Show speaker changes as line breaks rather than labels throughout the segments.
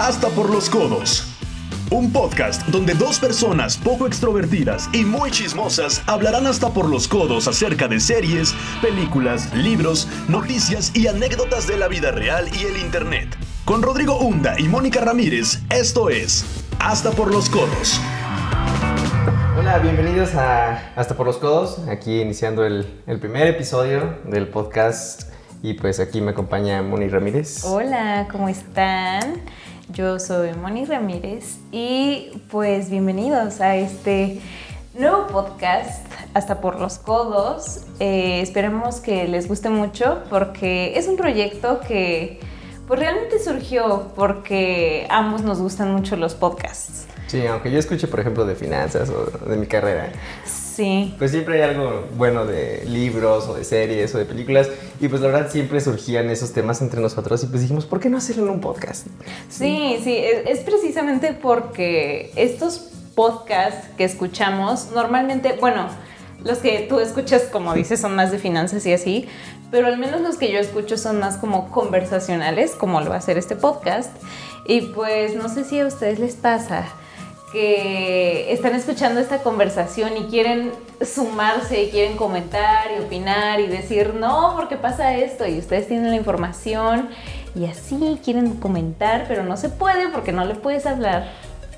Hasta por los codos. Un podcast donde dos personas poco extrovertidas y muy chismosas hablarán hasta por los codos acerca de series, películas, libros, noticias y anécdotas de la vida real y el Internet. Con Rodrigo Hunda y Mónica Ramírez, esto es Hasta por los codos.
Hola, bienvenidos a Hasta por los codos, aquí iniciando el, el primer episodio del podcast y pues aquí me acompaña Moni Ramírez.
Hola, ¿cómo están? Yo soy Moni Ramírez y pues bienvenidos a este nuevo podcast, hasta por los codos. Eh, esperemos que les guste mucho porque es un proyecto que pues realmente surgió porque ambos nos gustan mucho los podcasts.
Sí, aunque yo escuche por ejemplo de finanzas o de mi carrera. Pues siempre hay algo bueno de libros o de series o de películas y pues la verdad siempre surgían esos temas entre nosotros y pues dijimos, ¿por qué no hacerlo en un podcast?
Sí, sí, es, es precisamente porque estos podcasts que escuchamos normalmente, bueno, los que tú escuchas, como dices, son más de finanzas y así, pero al menos los que yo escucho son más como conversacionales, como lo va a ser este podcast. Y pues no sé si a ustedes les pasa que están escuchando esta conversación y quieren sumarse y quieren comentar y opinar y decir, no, porque pasa esto y ustedes tienen la información y así quieren comentar, pero no se puede porque no le puedes hablar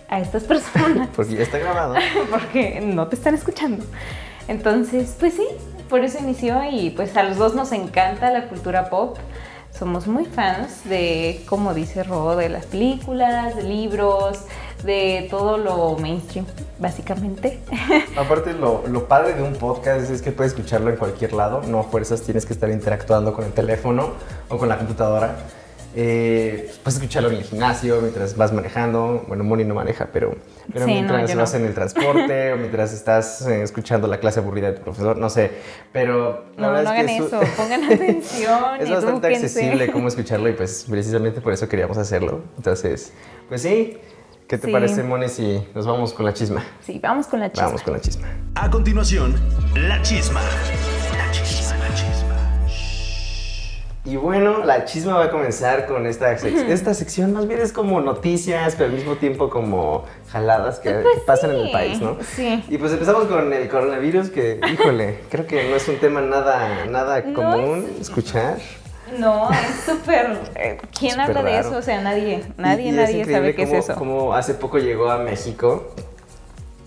a estas personas.
Porque ya está grabado.
porque no te están escuchando. Entonces, pues sí, por eso inició y pues a los dos nos encanta la cultura pop. Somos muy fans de, como dice Ro, de las películas, de libros, de todo lo mainstream, básicamente.
Aparte, lo, lo, padre de un podcast es que puedes escucharlo en cualquier lado, no a fuerzas tienes que estar interactuando con el teléfono o con la computadora. Eh, puedes escucharlo en el gimnasio, mientras vas manejando. Bueno, Moni no maneja, pero, pero
Sí,
mientras
no,
vas
no.
en el transporte o mientras estás eh, escuchando la clase aburrida de tu profesor, no sé. Pero la
No, no
verdad
hagan
es que
eso, pongan atención.
es bastante accesible cómo escucharlo y pues precisamente por eso queríamos hacerlo. Entonces, pues sí. ¿Qué te
Sí.
parece, Moni, si nos vamos con la chisma?
Sí, vamos con la chisma.
Vamos con la chisma.
A continuación, la chisma. La chisma, la chisma.
Y bueno, la chisma va a comenzar con esta, sec- esta sección. Más bien es como noticias, pero al mismo tiempo como jaladas que
Pues
pasan en el país, ¿no?
sí.
Y pues empezamos con el coronavirus, que, híjole, creo que no es un tema nada, nada
No
común
es-
escuchar.
No, es súper... eh, ¿Quién habla de
raro.
eso? O sea, nadie, nadie,
Y- y es
nadie sabe qué
cómo-
es eso.
Cómo hace poco llegó a México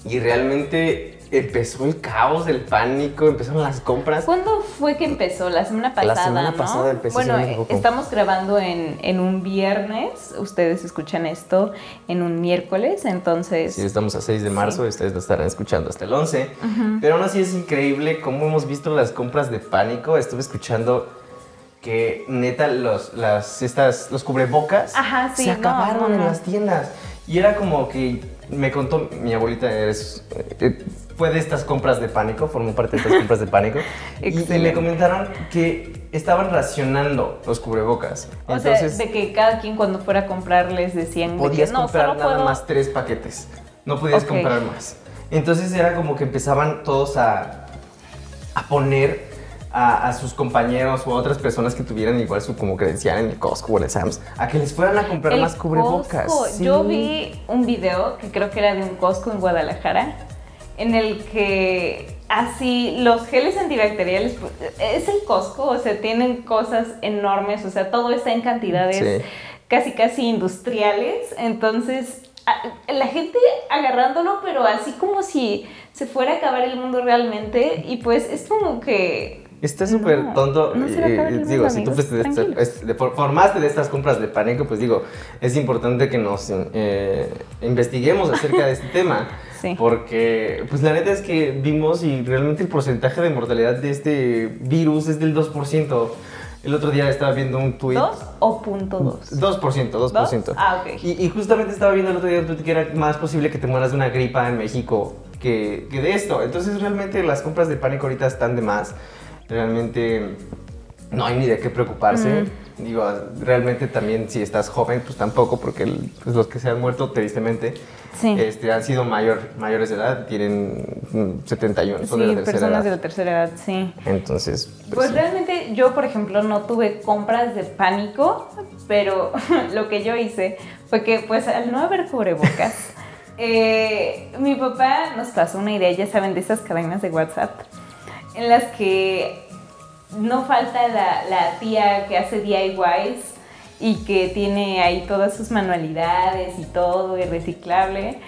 y realmente empezó el caos, el pánico, empezaron las compras.
¿Cuándo fue que empezó? La semana pasada,
semana
¿no?
pasada empezó,
Bueno, estamos grabando en, en un viernes. Ustedes escuchan esto en un miércoles, entonces...
Sí, estamos a 6 de marzo,
Sí.
ustedes lo estarán escuchando hasta el 11. Pero aún así es increíble cómo hemos visto las compras de pánico. Estuve escuchando que neta los, las, estas, los cubrebocas
Ajá, sí,
se
no,
acabaron
no,
en
no.
las tiendas. Y era como que me contó mi abuelita, es, eh, fue de estas compras de pánico, formó parte de estas compras de pánico. y, y me comentaron que estaban racionando los cubrebocas.
O
Entonces,
sea, de que cada quien cuando fuera a comprar les decían de que,
podías
no,
comprar nada
puedo...
más tres paquetes. No podías
Ok.
comprar más. Entonces era como que empezaban todos a, a poner a, a sus compañeros o a otras personas que tuvieran igual su como credencial en el Costco o en el Sam's a que les fueran a comprar
El
más cubrebocas.
Costco.
Sí.
Yo vi un video que creo que era de un Costco en Guadalajara, en el que así los geles antibacteriales, es el Costco, o sea, tienen cosas enormes, o sea, todo está en cantidades
Sí.
casi casi industriales, entonces a- la gente agarrándolo, pero así como si se fuera a acabar el mundo realmente, y pues es como que
Está súper
No,
tonto.
no
eh,
el
digo, si tú
amigos,
de formaste de estas compras de pánico, pues digo, es importante que nos eh, investiguemos acerca de este tema.
Sí.
Porque, pues la neta es que vimos y realmente el porcentaje de mortalidad de este virus es del 2%. El otro día estaba viendo un tweet.
¿dos o punto dos?
2%, 2%.
Ah, ok.
Y, y justamente estaba viendo el otro día un tweet que era más posible que te mueras de una gripa en México que, que de esto. Entonces realmente las compras de pánico ahorita están de más. Realmente no hay ni de qué preocuparse. Digo, realmente también si estás joven, pues tampoco, porque pues, los que se han muerto tristemente este, han sido mayor, mayores de edad, tienen 71,
mm, son de la tercera personas de la tercera edad, sí.
Entonces...
Pues, pues realmente yo, por ejemplo, no tuve compras de pánico, pero lo que yo hice fue que pues al no haber cubrebocas... Eh, mi papá nos pasó una idea, ya saben, de esas cadenas de WhatsApp, en las que no falta la, tía que hace DIYs y que tiene ahí todas sus manualidades y todo, y reciclable.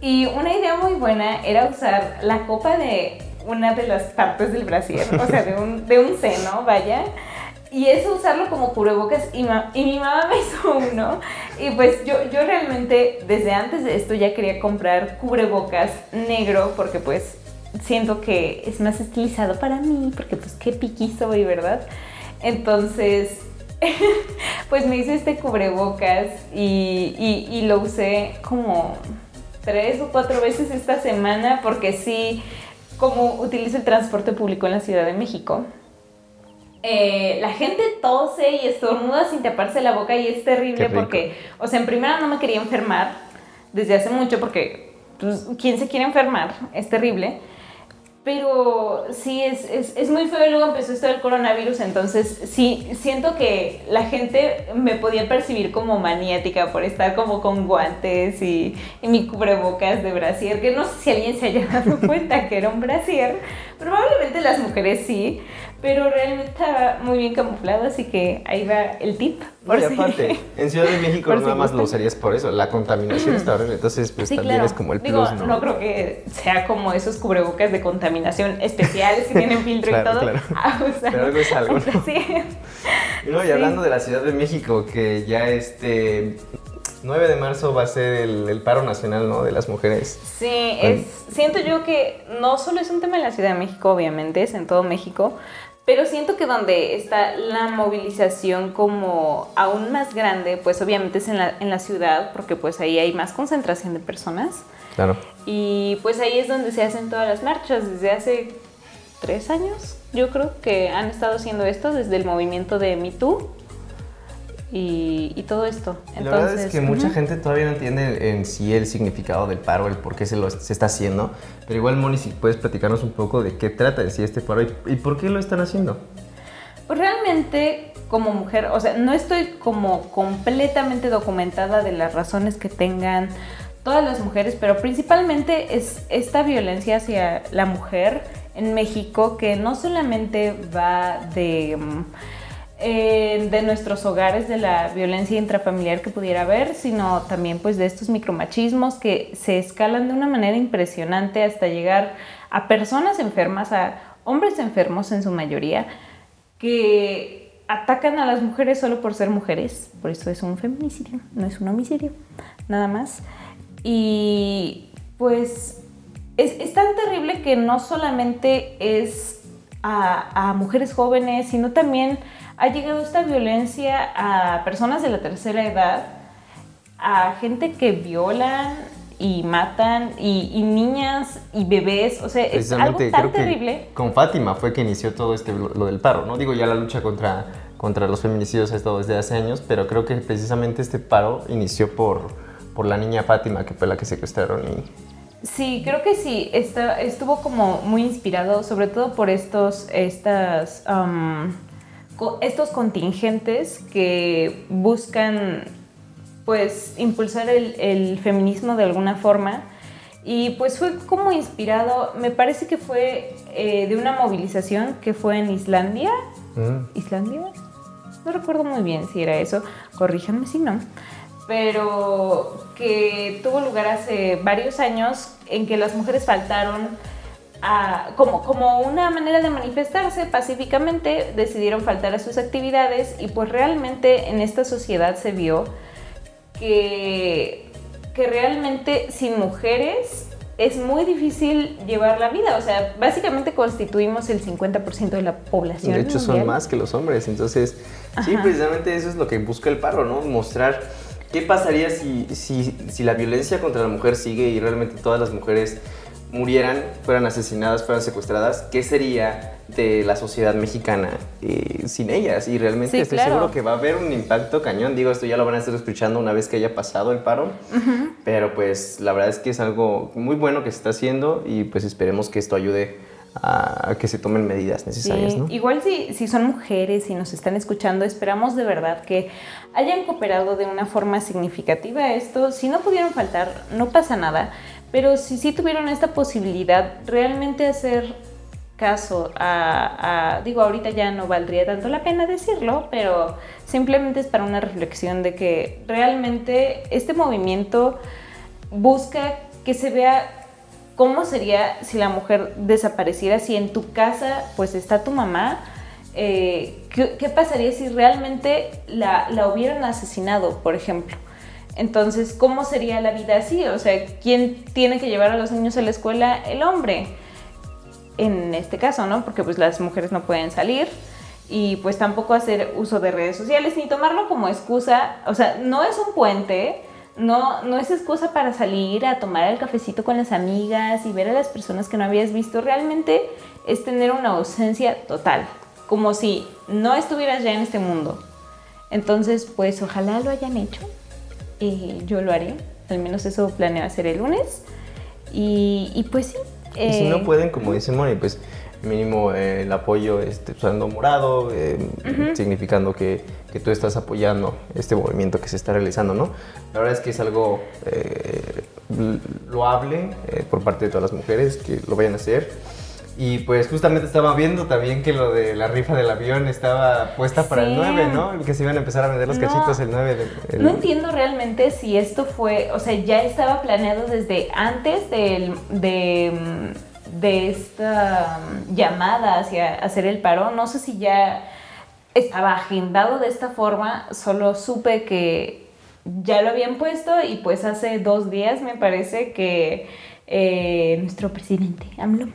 Y una idea muy buena era usar la copa de una de las partes del brasier, o sea, de un, de un seno, vaya. Y eso usarlo como cubrebocas y, y, mi mamá me hizo uno. Y pues yo, yo realmente desde antes de esto ya quería comprar cubrebocas negro porque pues siento que es más estilizado para mí, porque pues qué piqui soy, ¿verdad? Entonces, pues me hice este cubrebocas y, y, lo usé como tres o cuatro veces esta semana porque sí, como utilizo el transporte público en la Ciudad de México, eh, la gente tose y estornuda sin taparse la boca y es terrible porque, o sea, en primera no me quería enfermar desde hace mucho porque, pues, ¿quién se quiere enfermar? Es terrible. Pero sí, es, es, es, muy feo y luego empezó esto del coronavirus, entonces sí, siento que la gente me podía percibir como maniática por estar como con guantes y, y mi cubrebocas de brasier, que no sé si alguien se haya dado cuenta que era un brasier, probablemente las mujeres sí, pero realmente estaba muy bien camuflado, así que ahí va el tip.
Por y aparte, en Ciudad de México nada más lo usarías por eso, la contaminación está horrible, entonces pues también es como el plus,
¿no? ¿no? creo que sea como esos cubrebocas de contaminación especiales que tienen filtro y todo. Claro.
Ah, pero algo es algo, ¿no? Sí. Y, no, y hablando de la Ciudad de México, que ya este 9 de marzo va a ser el, paro nacional, ¿no? De las mujeres.
Sí, es, siento yo que no solo es un tema en la Ciudad de México, obviamente, es en todo México, pero siento que donde está la movilización como aún más grande, pues obviamente es en la, en la ciudad, porque pues ahí hay más concentración de personas.
Claro.
Y pues ahí es donde se hacen todas las marchas. Desde hace tres años, yo creo que han estado haciendo esto, desde el movimiento de Me Too y, todo esto.
Entonces, la verdad es que mucha gente todavía no entiende en sí el significado del paro, el por qué se, lo, se está haciendo. Pero igual, Moni, si puedes platicarnos un poco de qué trata en sí este paro y, por qué lo están haciendo.
Pues realmente como mujer, o sea, no estoy como completamente documentada de las razones que tengan todas las mujeres, pero principalmente es esta violencia hacia la mujer en México que no solamente va de... Mm, eh, de nuestros hogares, de la violencia intrafamiliar que pudiera haber, sino también pues de estos micromachismos que se escalan de una manera impresionante hasta llegar a personas enfermas, a hombres enfermos en su mayoría, que atacan a las mujeres solo por ser mujeres, por eso es un feminicidio, no es un homicidio, nada más. Y pues es, tan terrible que no solamente es a, a mujeres jóvenes, sino también ha llegado esta violencia a personas de la tercera edad, a gente que violan y matan y, niñas y bebés, o sea, es algo tan terrible.
con Fátima fue que inició todo este lo del paro, ¿no? Digo, ya la lucha contra, contra los feminicidios ha estado desde hace años, pero creo que precisamente este paro inició por, por la niña Fátima, que fue la que secuestraron y...
Sí, creo que sí, estuvo como muy inspirado, sobre todo por estos, estas estos contingentes que buscan pues impulsar el, feminismo de alguna forma y pues fue como inspirado, me parece que fue eh, de una movilización que fue en Islandia. Mm. ¿Islandia? No recuerdo muy bien si era eso, corríjanme si no. Pero que tuvo lugar hace varios años en que las mujeres faltaron como, como una manera de manifestarse pacíficamente, decidieron faltar a sus actividades y pues realmente en esta sociedad se vio que, que realmente sin mujeres es muy difícil llevar la vida. O sea, básicamente constituimos el 50% de la población.
De hecho, son más que los hombres. Entonces, sí, precisamente eso es lo que busca el paro, ¿no? Mostrar qué pasaría si, si, si la violencia contra la mujer sigue y realmente todas las mujeres murieran, fueran asesinadas, fueran secuestradas, ¿qué sería de la sociedad mexicana eh, sin ellas? Y realmente
Sí,
estoy
claro.
seguro que va a haber un impacto cañón. Digo, esto ya lo van a estar escuchando una vez que haya pasado el paro. Pero pues la verdad es que es algo muy bueno que se está haciendo y pues esperemos que esto ayude a, que se tomen medidas necesarias,
Sí,
¿no?
Igual si, si son mujeres y nos están escuchando, esperamos de verdad que hayan cooperado de una forma significativa a esto. Si no pudieron faltar, no pasa nada, pero si sí tuvieron esta posibilidad, realmente hacer caso a, a- digo, ahorita ya no valdría tanto la pena decirlo, pero simplemente es para una reflexión de que realmente este movimiento busca que se vea cómo sería si la mujer desapareciera, si en tu casa pues está tu mamá, eh, ¿qué, qué pasaría si realmente la, la hubieran asesinado, por ejemplo? Entonces, ¿cómo sería la vida así? O sea, ¿quién tiene que llevar a los niños a la escuela? El hombre. En este caso, ¿no? Porque pues las mujeres no pueden salir y pues tampoco hacer uso de redes sociales ni tomarlo como excusa. O sea, no es un puente, no, no es excusa para salir a tomar el cafecito con las amigas y ver a las personas que no habías visto. Realmente es tener una ausencia total, como si no estuvieras ya en este mundo. Entonces, pues ojalá lo hayan hecho. Eh, yo lo haré, al menos eso planeo hacer el lunes. Y, y pues sí.
Y si
eh,
no pueden, como dice Moni, pues mínimo eh, el apoyo este, usando morado, eh, significando que, que tú estás apoyando este movimiento que se está realizando, ¿no? La verdad es que es algo eh, loable eh, por parte de todas las mujeres que lo vayan a hacer. Y pues justamente estaba viendo también que lo de la rifa del avión estaba puesta para el
Sí.
9, ¿no? Que se iban a empezar a vender los
No.
cachitos el 9 de... el-
No entiendo realmente si esto fue, o sea, ya estaba planeado desde antes del- de, mm, de esta mm, llamada hacia hacer el paro. No sé si ya estaba agendado de esta forma, solo supe que ya lo habían puesto y pues hace dos días me parece que eh, nuestro presidente AMLO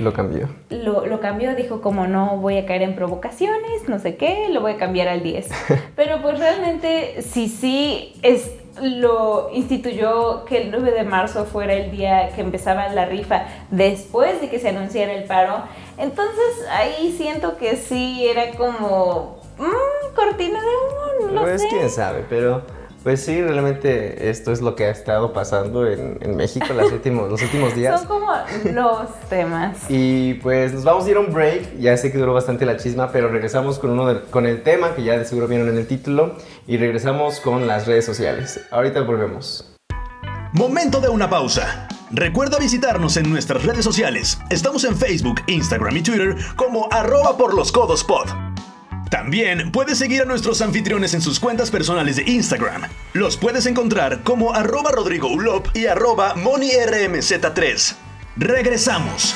Lo cambió.
lo, lo cambió, dijo como no voy a caer en provocaciones, no sé qué, lo voy a cambiar al 10. Pero pues realmente si sí es, lo instituyó que el 9 de marzo fuera el día que empezaba la rifa después de que se anunciara el paro, entonces ahí siento que sí era como mm, cortina de humo, no
pues
sé.
quién sabe, pero pues sí, realmente esto es lo que ha estado pasando en, en México los últimos, los últimos días.
Son como los temas.
Y pues nos vamos a ir a un break. Ya sé que duró bastante la chisma, pero regresamos con, uno de- con el tema que ya de seguro vieron en el título. Y regresamos con las redes sociales. Ahorita volvemos.
Momento de una pausa. Recuerda visitarnos en nuestras redes sociales. Estamos en Facebook, Instagram y Twitter como arroba por los codos pod. También puedes seguir a nuestros anfitriones en sus cuentas personales de Instagram. Los puedes encontrar como arroba Rodrigo Ulop y arroba MoniRMZ3. Regresamos.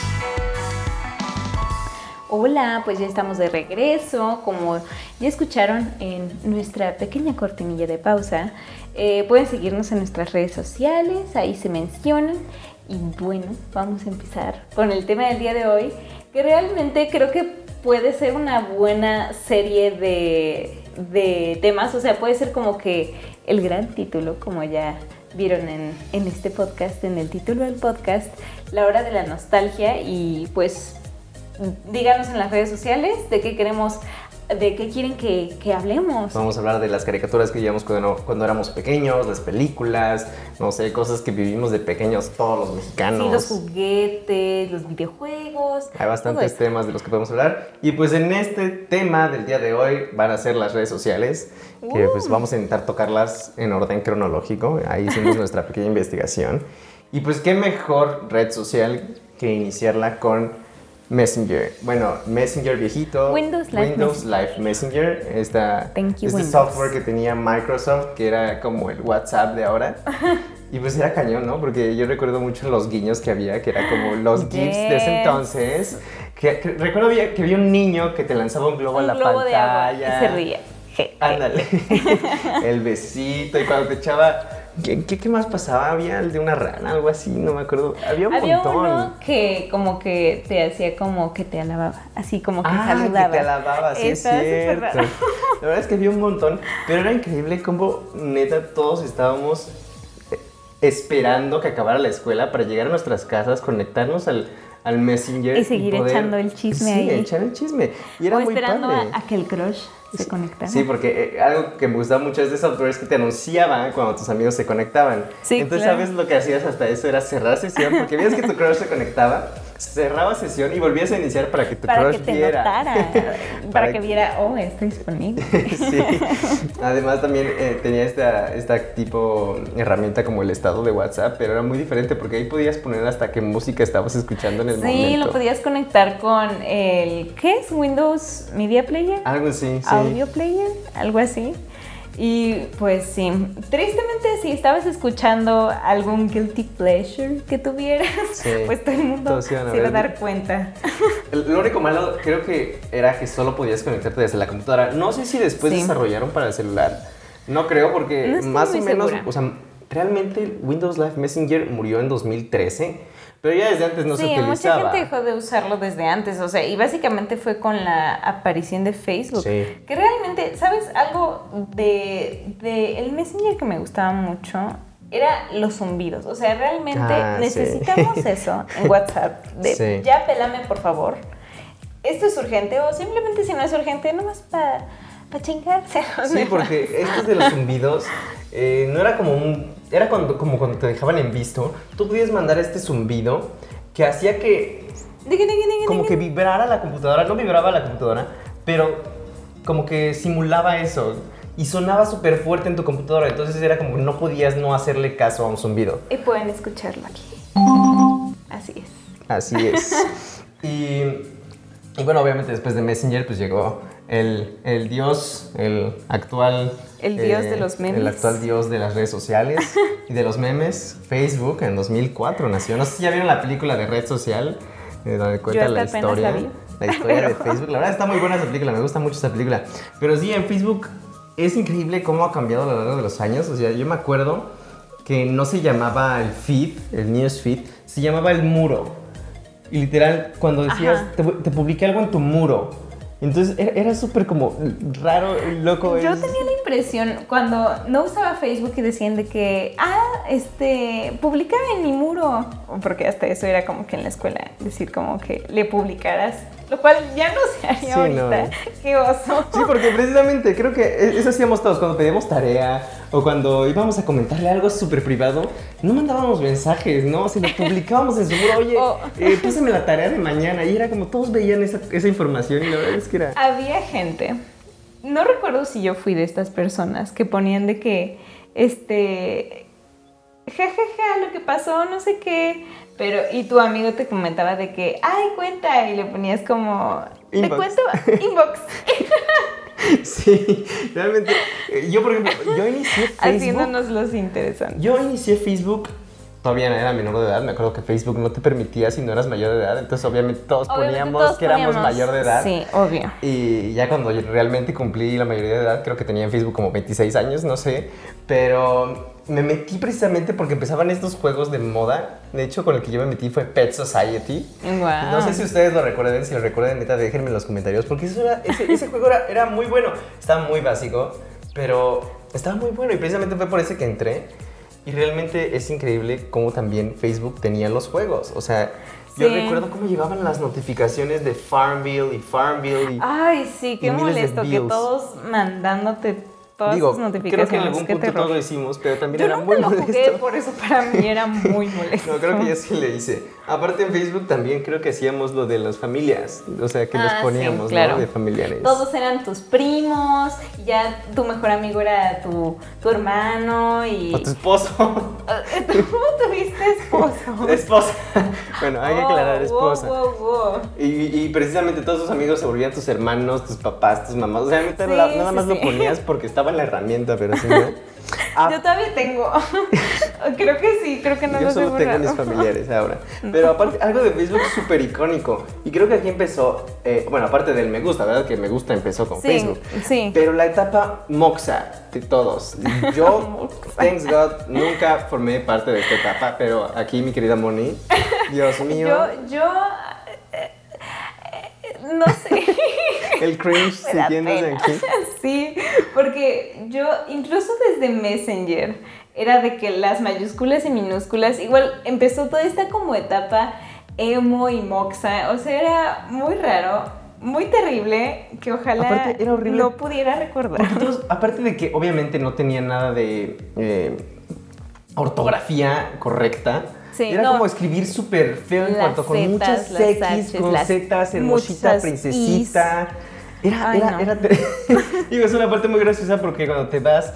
Hola, pues ya estamos de regreso. Como ya escucharon en nuestra pequeña cortinilla de pausa, eh, pueden seguirnos en nuestras redes sociales, ahí se mencionan. Y bueno, vamos a empezar con el tema del día de hoy, que realmente creo que puede ser una buena serie de, de temas, o sea, puede ser como que el gran título, como ya vieron en, en este podcast, en el título del podcast, La hora de la nostalgia y pues díganos en las redes sociales de qué queremos, de qué quieren que, que hablemos.
Vamos a hablar de las caricaturas que llevamos cuando, cuando éramos pequeños, las películas, no sé, cosas que vivimos de pequeños todos los mexicanos.
Sí, los juguetes, los videojuegos.
Hay bastantes temas de los que podemos hablar. Y pues en este tema del día de hoy van a ser las redes sociales, que pues vamos a intentar tocarlas en orden cronológico. Ahí hicimos nuestra pequeña investigación. Y pues qué mejor red social que iniciarla con Messenger. Bueno, Messenger viejito.
Windows Live
Windows Live Messenger. Esta,
Thank you,
este
Windows.
software que tenía Microsoft, que era como el WhatsApp de ahora. Y pues era cañón, ¿no? Porque yo recuerdo mucho los guiños que había, que era como los GIFs de ese
Yes.
entonces. Que, que- recuerdo que había un niño que te lanzaba un globo a
Un
la
globo de agua y
pantalla.
se ría.
Ándale. el besito. Y cuando te echaba. ¿Qué, qué, qué más pasaba? Había el de una rana, algo así, no me acuerdo. Había un
Había
montón.
uno que como que te hacía como que te alababa, así como que
Ah,
saludaba.
que te alababa, sí es cierto.
raro.
La verdad es que había un montón, pero era increíble cómo neta todos estábamos eh, esperando que acabara la escuela para llegar a nuestras casas, conectarnos al, al Messenger.
Y seguir echando el chisme
sí,
ahí.
echar el chisme. Y era
o
muy
esperando
padre.
a, a que el crush se.
Sí, porque eh, algo que me gustaba mucho es de software es que te anunciaban cuando tus amigos se conectaban.
Sí,
Entonces,
claro.
¿sabes lo que hacías hasta eso? Era cerrar sesión, porque veías que tu crush se conectaba, cerraba sesión y volvías a iniciar para que tu
para
crush
que te
viera.
notara, para,
Para
que viera, oh, está disponible.
sí. Además también eh, tenía esta, esta tipo herramienta como el estado de WhatsApp, pero era muy diferente porque ahí podías poner hasta qué música estabas escuchando en el
Sí,
momento.
lo podías conectar con el, ¿qué es? Windows Media Player,
Algo así, sí.
Audio Player, algo así. Y pues sí, tristemente si estabas escuchando algún guilty pleasure que tuvieras,
Sí,
pues todo el mundo se iba a dar cuenta.
Lo único malo creo que era que solo podías conectarte desde la computadora. No sé si después
Sí.
desarrollaron para el celular. No creo porque
No
más o menos,
segura.
o sea, realmente Windows Live Messenger murió en 2013, pero ya desde antes no se
sí, mucha
utilizaba.
gente dejó de usarlo desde antes, o sea, y básicamente fue con la aparición de Facebook.
Sí.
Que realmente, ¿sabes? Algo de, de el Messenger que me gustaba mucho era los zumbidos. O sea, realmente
Ah, sí.
necesitamos eso en WhatsApp. De,
Sí.
Ya pelame, por favor. Esto es urgente, o simplemente si no es urgente, nomás para chingarse. o
Sí, porque estos de los zumbidos eh, no era como un. Era cuando, como cuando te dejaban en visto. Tú podías mandar este zumbido que hacía que. Como que vibrara la computadora. No vibraba la computadora, pero como que simulaba eso. Y sonaba súper fuerte en tu computadora. Entonces era como que no podías no hacerle caso a un zumbido.
Y pueden escucharlo aquí. Así es.
Así es. y, y bueno, obviamente después de Messenger, pues llegó el, el dios, el actual. eh,
El dios de los memes.
El actual dios de las redes sociales y de los memes, Facebook, en 2004 nació. No sé si ya vieron la película de Red Social, eh, donde cuenta
hasta
la historia.
la vi.
La historia de
Pero-
Facebook. La verdad está muy buena esa película, me gusta mucho esa película. Pero sí, en Facebook es increíble cómo ha cambiado a lo largo de los años. O sea, yo me acuerdo que no se llamaba el feed, el news feed, se llamaba el muro. Y literal, cuando decías, te, te publiqué algo en tu muro. Entonces era, era súper como raro, loco.
Yo
es-
tenía la impresión cuando no usaba Facebook y decían de que, ah, este, publica en mi muro, porque hasta eso era como que en la escuela decir como que le publicaras, lo cual ya no se haría
Sí,
ahorita.
no.
Qué oso.
Sí, porque precisamente creo que eso hacíamos todos cuando pedíamos tarea o cuando íbamos a comentarle algo súper privado, no mandábamos mensajes, ¿no? Se lo publicábamos en su muro, oye,
O-
eh, pásame la tarea de mañana y era como todos veían esa, esa información y la verdad es que era...
Había gente, no recuerdo si yo fui de estas personas que ponían de que, este, jajaja, lo que pasó, no sé qué, pero, y tu amigo te comentaba de que, ay, cuenta, y le ponías como, te cuento, inbox,
Sí, realmente. eh, Yo, por ejemplo, yo inicié Facebook.
haciéndonos los interesantes.
Yo inicié Facebook, todavía era menor de edad, me acuerdo que Facebook no te permitía si no eras mayor de edad, entonces obviamente todos
Obviamente
poníamos
todos
que éramos
poníamos-
mayor de edad.
Sí, obvio.
Y ya cuando yo realmente cumplí la mayoría de edad, creo que tenía en Facebook como 26 años, no sé, pero me metí precisamente porque empezaban estos juegos de moda. De hecho, con el que yo me metí fue Pet Society.
Guau.
No sé si ustedes lo recuerden, si lo recuerdan, neta, déjenme en los comentarios, porque eso era- ese, ese juego era, era muy bueno. Estaba muy básico, pero estaba muy bueno y precisamente fue por ese que entré. Y realmente es increíble cómo también Facebook tenía los juegos. O sea, yo recuerdo cómo llegaban las notificaciones de Farmville y Farmville y...
Ay, sí, qué molesto que todos mandándote todas
Digo,
notificaciones.
creo que en algún punto
terror.
todo lo hicimos, pero también
Yo
era
nunca
muy
lo
molesto.
jugué, por eso para mí era muy molesto.
No, creo que yo sí le hice. Aparte en Facebook también creo que hacíamos lo de las familias. O sea, que los
Ah, sí,
poníamos,
claro.
¿no? De familiares.
Todos eran tus primos, y ya tu mejor amigo era tu, tu hermano y...
O tu esposo.
¿Tú tuviste esposo?
Esposa. bueno, hay que aclarar,
Oh,
esposa.
wow, wow, wow.
Y, y precisamente todos tus amigos se volvían tus hermanos, tus papás, tus mamás. O sea,
Sí,
la- nada
sí,
más lo
sí.
ponías porque estaba en la herramienta, pero si no. Ah,
Yo todavía tengo. creo que sí, creo que no
yo
lo
solo tengo mis familiares ahora. Pero aparte, algo de Facebook súper icónico. Y creo que aquí empezó, eh, bueno, aparte del me gusta, ¿verdad? Que me gusta empezó con
Sí,
Facebook.
sí.
Pero la etapa moxa de todos. Yo, thanks God, nunca formé parte de esta etapa, pero aquí mi querida Moni, Dios mío.
Yo, yo... no sé.
El cringe
da
sintiéndose
pena.
aquí.
Sí, porque yo incluso desde Messenger era de que las mayúsculas y minúsculas, igual empezó toda esta como etapa emo y moxa, o sea, era muy raro, muy terrible, que ojalá
Aparte, era horrible.
no pudiera recordar.
Todos, aparte de que obviamente no tenía nada de eh, ortografía correcta,
Sí,
era
no.
como escribir súper feo en cuanto con
zetas,
muchas X,
Hs,
con Zetas, hermosita, princesita. Era,
Ay,
era,
no.
era. Digo, es una parte muy graciosa porque cuando te das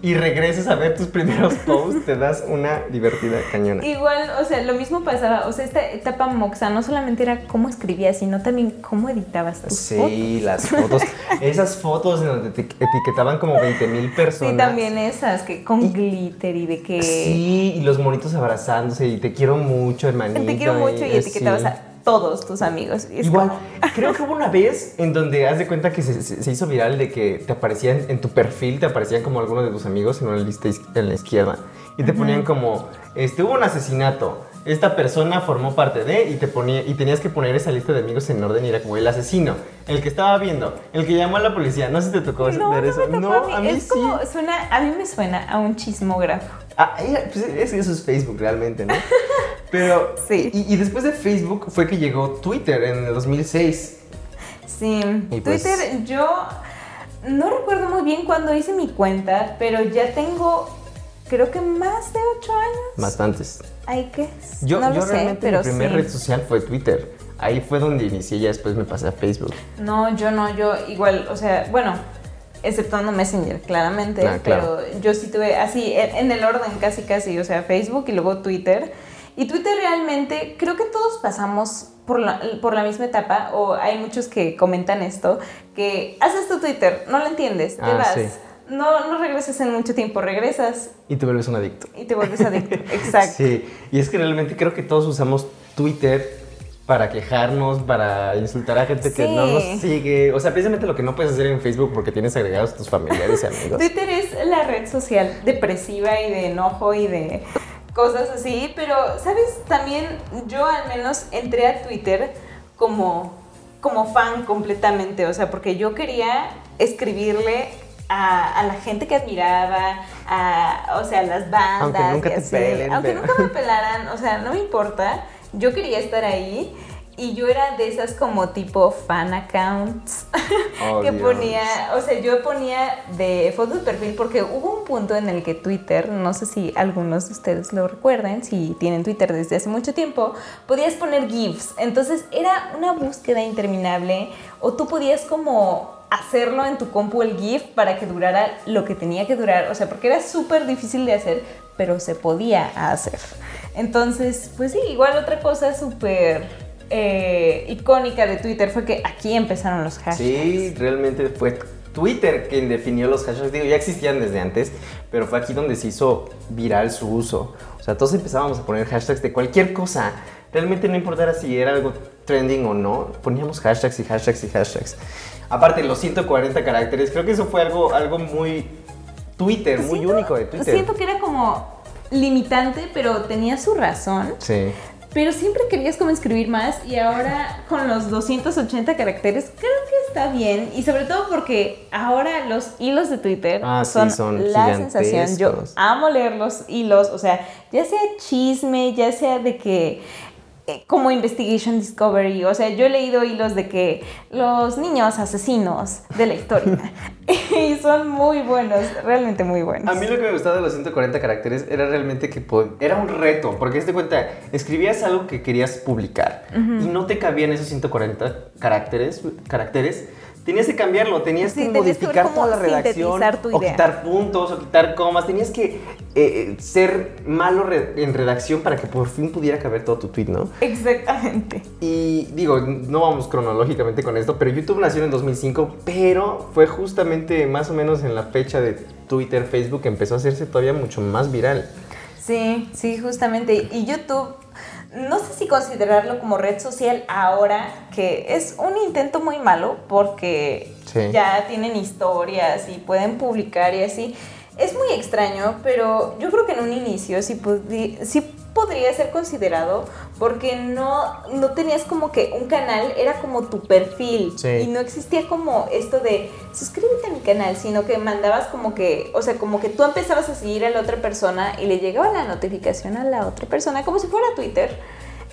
y regresas a ver tus primeros posts, te das una divertida cañona.
Igual, o sea, lo mismo pasaba, o sea, esta etapa moxa no solamente era cómo escribías, sino también cómo editabas tus fotos.
Sí, las fotos. Esas fotos en donde te etiquetaban como 20 mil personas.
Sí, también esas, que con glitter y de que...
Sí, y los monitos abrazándose y te quiero mucho, hermanito.
Te quiero mucho y
eh,
etiquetabas
sí.
a todos tus amigos. Es
Igual,
como-
creo que hubo una vez en donde haz de cuenta que se, se- hizo viral de que te aparecían en tu perfil, te aparecían como algunos de tus amigos en una lista is- en la izquierda y te ponían como, este, hubo un asesinato, esta persona formó parte de y te ponía y tenías que poner esa lista de amigos en orden y era como el asesino, el que estaba viendo, el que llamó a la policía, no sé si te tocó
No,
ver
no
eso.
me tocó
no,
a mí. es
sí.
como, suena, a mí me suena a un chismógrafo.
Ah, pues es- eso es Facebook realmente, ¿no? Pero,
Sí.
y, y después de Facebook fue que llegó Twitter en el 2006.
Sí,
Y pues-
Twitter, yo no recuerdo muy bien cuando hice mi cuenta, pero ya tengo, creo que más de ocho años.
Bastantes.
Ay, ¿qué?
Yo,
no lo
yo
sé,
realmente
pero
mi primer
sí.
red social fue Twitter. Ahí fue donde inicié, ya después me pasé a Facebook.
No, yo no, yo igual, o sea, bueno, exceptuando Messenger, claramente,
Ah, claro.
pero yo sí tuve así, en en el orden casi casi, o sea, Facebook y luego Twitter. Y Twitter realmente, creo que todos pasamos por la, por la misma etapa, o hay muchos que comentan esto, que haces tu Twitter, no lo entiendes, te
Ah,
vas,
sí.
no, no regresas en mucho tiempo, regresas
Y te vuelves un adicto.
y te vuelves adicto. Exacto.
Sí, y es que realmente creo que todos usamos Twitter para quejarnos, para insultar a gente que no nos sigue. O sea, precisamente lo que no puedes hacer en Facebook porque tienes agregados tus familiares y amigos.
Twitter es la red social depresiva y de enojo y de cosas así, pero, ¿sabes? También yo al menos entré a Twitter como, como fan completamente, o sea, porque yo quería escribirle a, a la gente que admiraba, a, o sea, a las bandas.
Aunque nunca te
así.
pelen,
Aunque
pero-
nunca me pelaran, o sea, no me importa, yo quería estar ahí. Y yo era de esas como tipo fan accounts
Oh,
que
Dios.
ponía, o sea, yo ponía de foto de perfil porque hubo un punto en el que Twitter, no sé si algunos de ustedes lo recuerden, si tienen Twitter desde hace mucho tiempo, podías poner GIFs. Entonces era una búsqueda interminable o tú podías como hacerlo en tu compu el GIF para que durara lo que tenía que durar, o sea, porque era súper difícil de hacer, pero se podía hacer. Entonces, pues sí, igual otra cosa súper eh, icónica de Twitter fue que aquí empezaron los hashtags.
Sí, realmente fue Twitter quien definió los hashtags. Digo, ya existían desde antes, pero fue aquí donde se hizo viral su uso. O sea, todos empezábamos a poner hashtags de cualquier cosa. Realmente no importara si era algo trending o no, poníamos hashtags y hashtags y hashtags. Aparte, los 140 caracteres, creo que eso fue algo, algo muy Twitter, muy
Siento-
único de Twitter.
Siento que era como limitante, pero tenía su razón.
Sí.
Pero siempre querías como escribir más y ahora con los 280 caracteres creo que está bien. Y sobre todo porque ahora los hilos de Twitter
Ah, sí,
son,
son
la sensación. Yo amo leer los hilos, o sea, ya sea chisme, ya sea de que como Investigation Discovery, o sea, yo he leído hilos de que los niños asesinos de la historia y son muy buenos, realmente muy buenos.
A mí lo que me gustaba de los 140 caracteres era realmente que era un reto, porque te cuenta, escribías algo que querías publicar y no te cabían esos 140 caracteres, caracteres. Tenías que cambiarlo, tenías
Sí,
que
tenías
modificar toda la redacción,
tu
o quitar puntos, o quitar comas, tenías que eh, eh, ser malo re- en redacción para que por fin pudiera caber todo tu tweet, ¿no?
Exactamente.
Y digo, no vamos cronológicamente con esto, pero YouTube nació en 2005, pero fue justamente más o menos en la fecha de Twitter, Facebook, que empezó a hacerse todavía mucho más viral.
Sí, sí, justamente. Y YouTube, no sé si considerarlo como red social ahora, que es un intento muy malo porque
Sí.
ya tienen historias y pueden publicar y así. Es muy extraño, pero yo creo que en un inicio sí, pudi- sí podría ser considerado porque no, no tenías como que un canal, era como tu perfil.
Sí.
Y no existía como esto de suscríbete a mi canal, sino que mandabas como que, o sea, como que tú empezabas a seguir a la otra persona y le llegaba la notificación a la otra persona, como si fuera Twitter.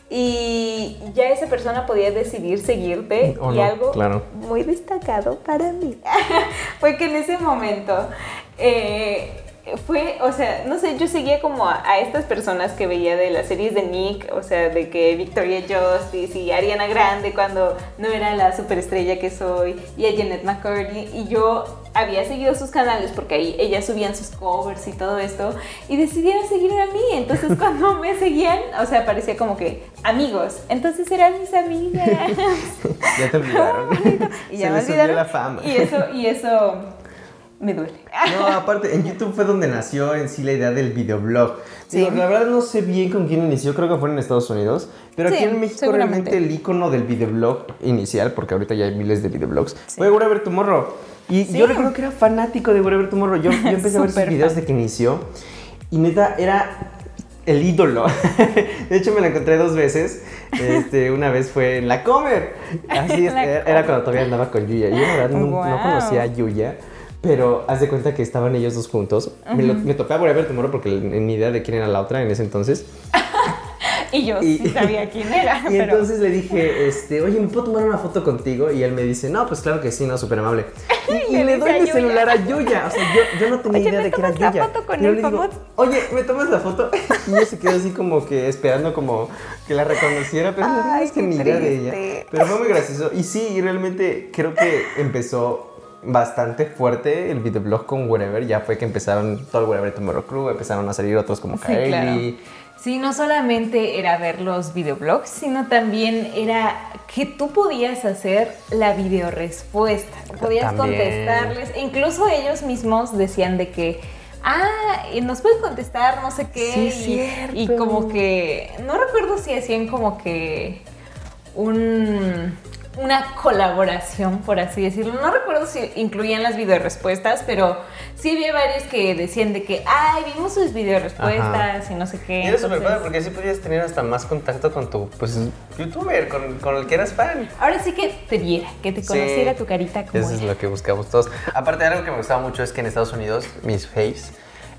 Y ya esa persona podía decidir seguirte
O
y
no,
algo
claro.
muy destacado para mí fue que en ese momento eh, fue, o sea, no sé, yo seguía como a, a estas personas que veía de las series de Nick, o sea, de que Victoria Justice y Ariana Grande cuando no era la superestrella que soy, y a Janet McCurdy, y yo había seguido sus canales porque ahí ellas subían sus covers y todo esto, y decidieron seguirme a mí, entonces cuando me seguían, o sea, parecía como que amigos, entonces eran mis amigas.
Ya te olvidaron.
y
Se
ya me
les subió
olvidaron.
la fama.
Y eso, y eso me duele.
No, aparte, en YouTube fue donde nació en sí la idea del videoblog.
Sí.
Digo, la verdad no sé bien con quién inició, creo que fue en Estados Unidos, pero aquí
Sí,
en México realmente el icono del videoblog inicial, porque ahorita ya hay miles de videoblogs, fue Wherever Tomorrow. Y
Sí.
yo recuerdo que era fanático de Wherever Tomorrow. Yo, yo empecé a ver sus videos
fan.
de que inició y neta era el ídolo. De hecho, me la encontré dos veces. Este, una vez fue en la Comer. Así es,
La
era,
Comer.
cuando todavía andaba con Yuya. Yo la verdad no, no
Guau.
conocía a Yuya. Pero haz de cuenta que estaban ellos dos juntos. me, lo- me topé a Wherever Tomorrow porque en mi idea de quién era la otra en ese entonces.
Y yo
Y-
sí sabía quién era,
Y
pero
entonces le dije, este, oye, ¿me puedo tomar una foto contigo? Y él me dice, no, pues claro que sí, no, súper amable. Y, y
Le
doy mi
Yuya.
celular a Yuya. O sea, yo, yo no tenía
Oye,
idea
¿me
de que era
tomas la
Yuya.
foto con
Y yo
el
le digo, oye, ¿me tomas la foto? Y ella se quedó así como que esperando como que la reconociera, pero no es que ni idea de ella. Pero fue muy gracioso. Y sí, y realmente creo que empezó bastante fuerte el videoblog con Wherever. Ya fue que empezaron todo el Wherever Tomorrow Crew, empezaron a salir otros como
Sí,
Kylie.
claro. Sí, no solamente era ver los videoblogs, sino también era que tú podías hacer la videorespuesta. Podías
También.
contestarles. e Incluso ellos mismos decían de que, ah, y nos pueden contestar no sé qué.
Sí,
y, y como que, no recuerdo si hacían como que un, una colaboración, por así decirlo. No recuerdo si incluían las videorespuestas, pero sí había varios que decían de que, ay, vimos sus videorespuestas y no sé qué.
Y era súper padre porque así podías tener hasta más contacto con tu pues, youtuber, con, con el que eras fan.
Ahora sí que te viera, que te
Sí.
conociera tu carita como
Eso es
era.
lo que buscamos todos. Aparte, algo que me gustaba mucho es que en Estados Unidos mis faves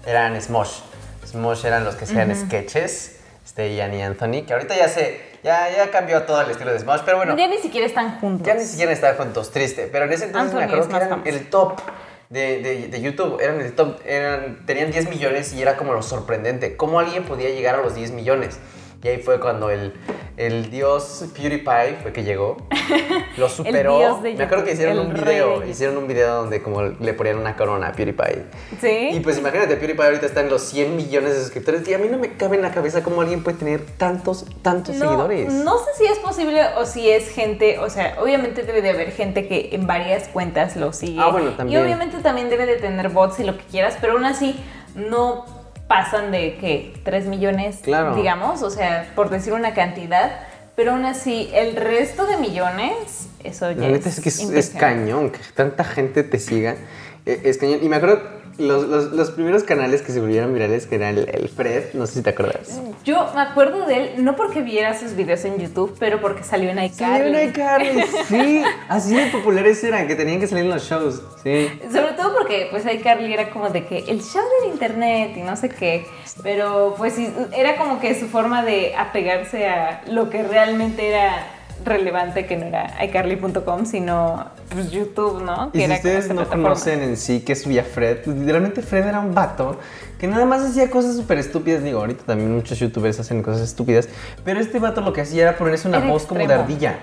eran Smosh. Smosh eran los que hacían sketches. Este, Ian y Anthony, que ahorita ya se, ya, ya cambió todo el estilo de Smosh, pero bueno,
Ya ni siquiera están juntos.
ya ni siquiera estaban juntos, triste. Pero en ese entonces me
Anthony
acuerdo
es
que eran
famoso.
el top de, de- de YouTube. Eran el top, eran, tenían 10 millones y era como lo sorprendente. ¿Cómo alguien podía llegar a los 10 millones? Y ahí fue cuando el, el dios PewDiePie fue que llegó. Lo superó.
dios de
me acuerdo que hicieron un video.
de
Hicieron un video donde como le ponían una corona a PewDiePie.
Sí.
Y pues imagínate, PewDiePie ahorita está en los 100 millones de suscriptores. Y a mí no me cabe en la cabeza cómo alguien puede tener tantos, tantos
no,
seguidores.
no sé si es posible o si es gente, o sea, obviamente debe de haber gente que en varias cuentas lo sigue.
Ah, bueno, también.
Y obviamente también debe de tener bots y lo que quieras, pero aún así no pasan de que 3 millones,
Claro.
digamos, o sea, por decir una cantidad, pero aún así el resto de millones, eso ya
La neta es que es, es
impresionante.
cañón que tanta gente te siga. Eh, Es cañón. Y me acuerdo los, los, los primeros canales que se volvieron virales, que era el, el Fred, no sé si te acuerdas.
Yo me acuerdo de él, no porque viera sus videos en YouTube, pero porque salió en iCarly.
Salió en iCarly, sí. Así de populares eran, que tenían que salir en los shows. Sí.
Sobre todo porque pues iCarly era como de que el show del internet y no sé qué, pero pues sí, era como que su forma de apegarse a lo que realmente era relevante, que no era iCarly.com, sino pues YouTube, ¿no? Que
Y si ustedes no
plataforma.
conocen en sí qué subía Fred, pues, literalmente Fred era un vato que nada más hacía cosas súper estúpidas. Digo, ahorita también muchos youtubers hacen cosas estúpidas, pero este vato lo que hacía era ponerse una
Era
voz como de ardilla.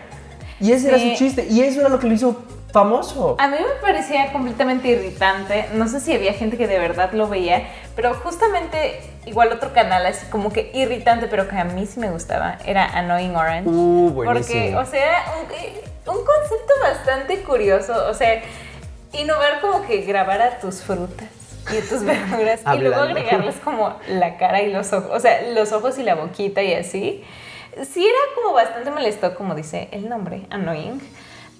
Y ese era su chiste, y eso era lo que lo hizo famoso.
A mí me parecía completamente irritante. No sé si había gente que de verdad lo veía, pero justamente igual otro canal así como que irritante, pero que a mí sí me gustaba, era Annoying Orange.
Uh,
Porque,
buenísimo.
o sea, un, un concepto bastante curioso. O sea, innovar como que grabar a tus frutas y tus verduras y luego agregarles como la cara y los ojos, o sea, los ojos y la boquita y así. Sí era como bastante molesto, como dice el nombre, Annoying.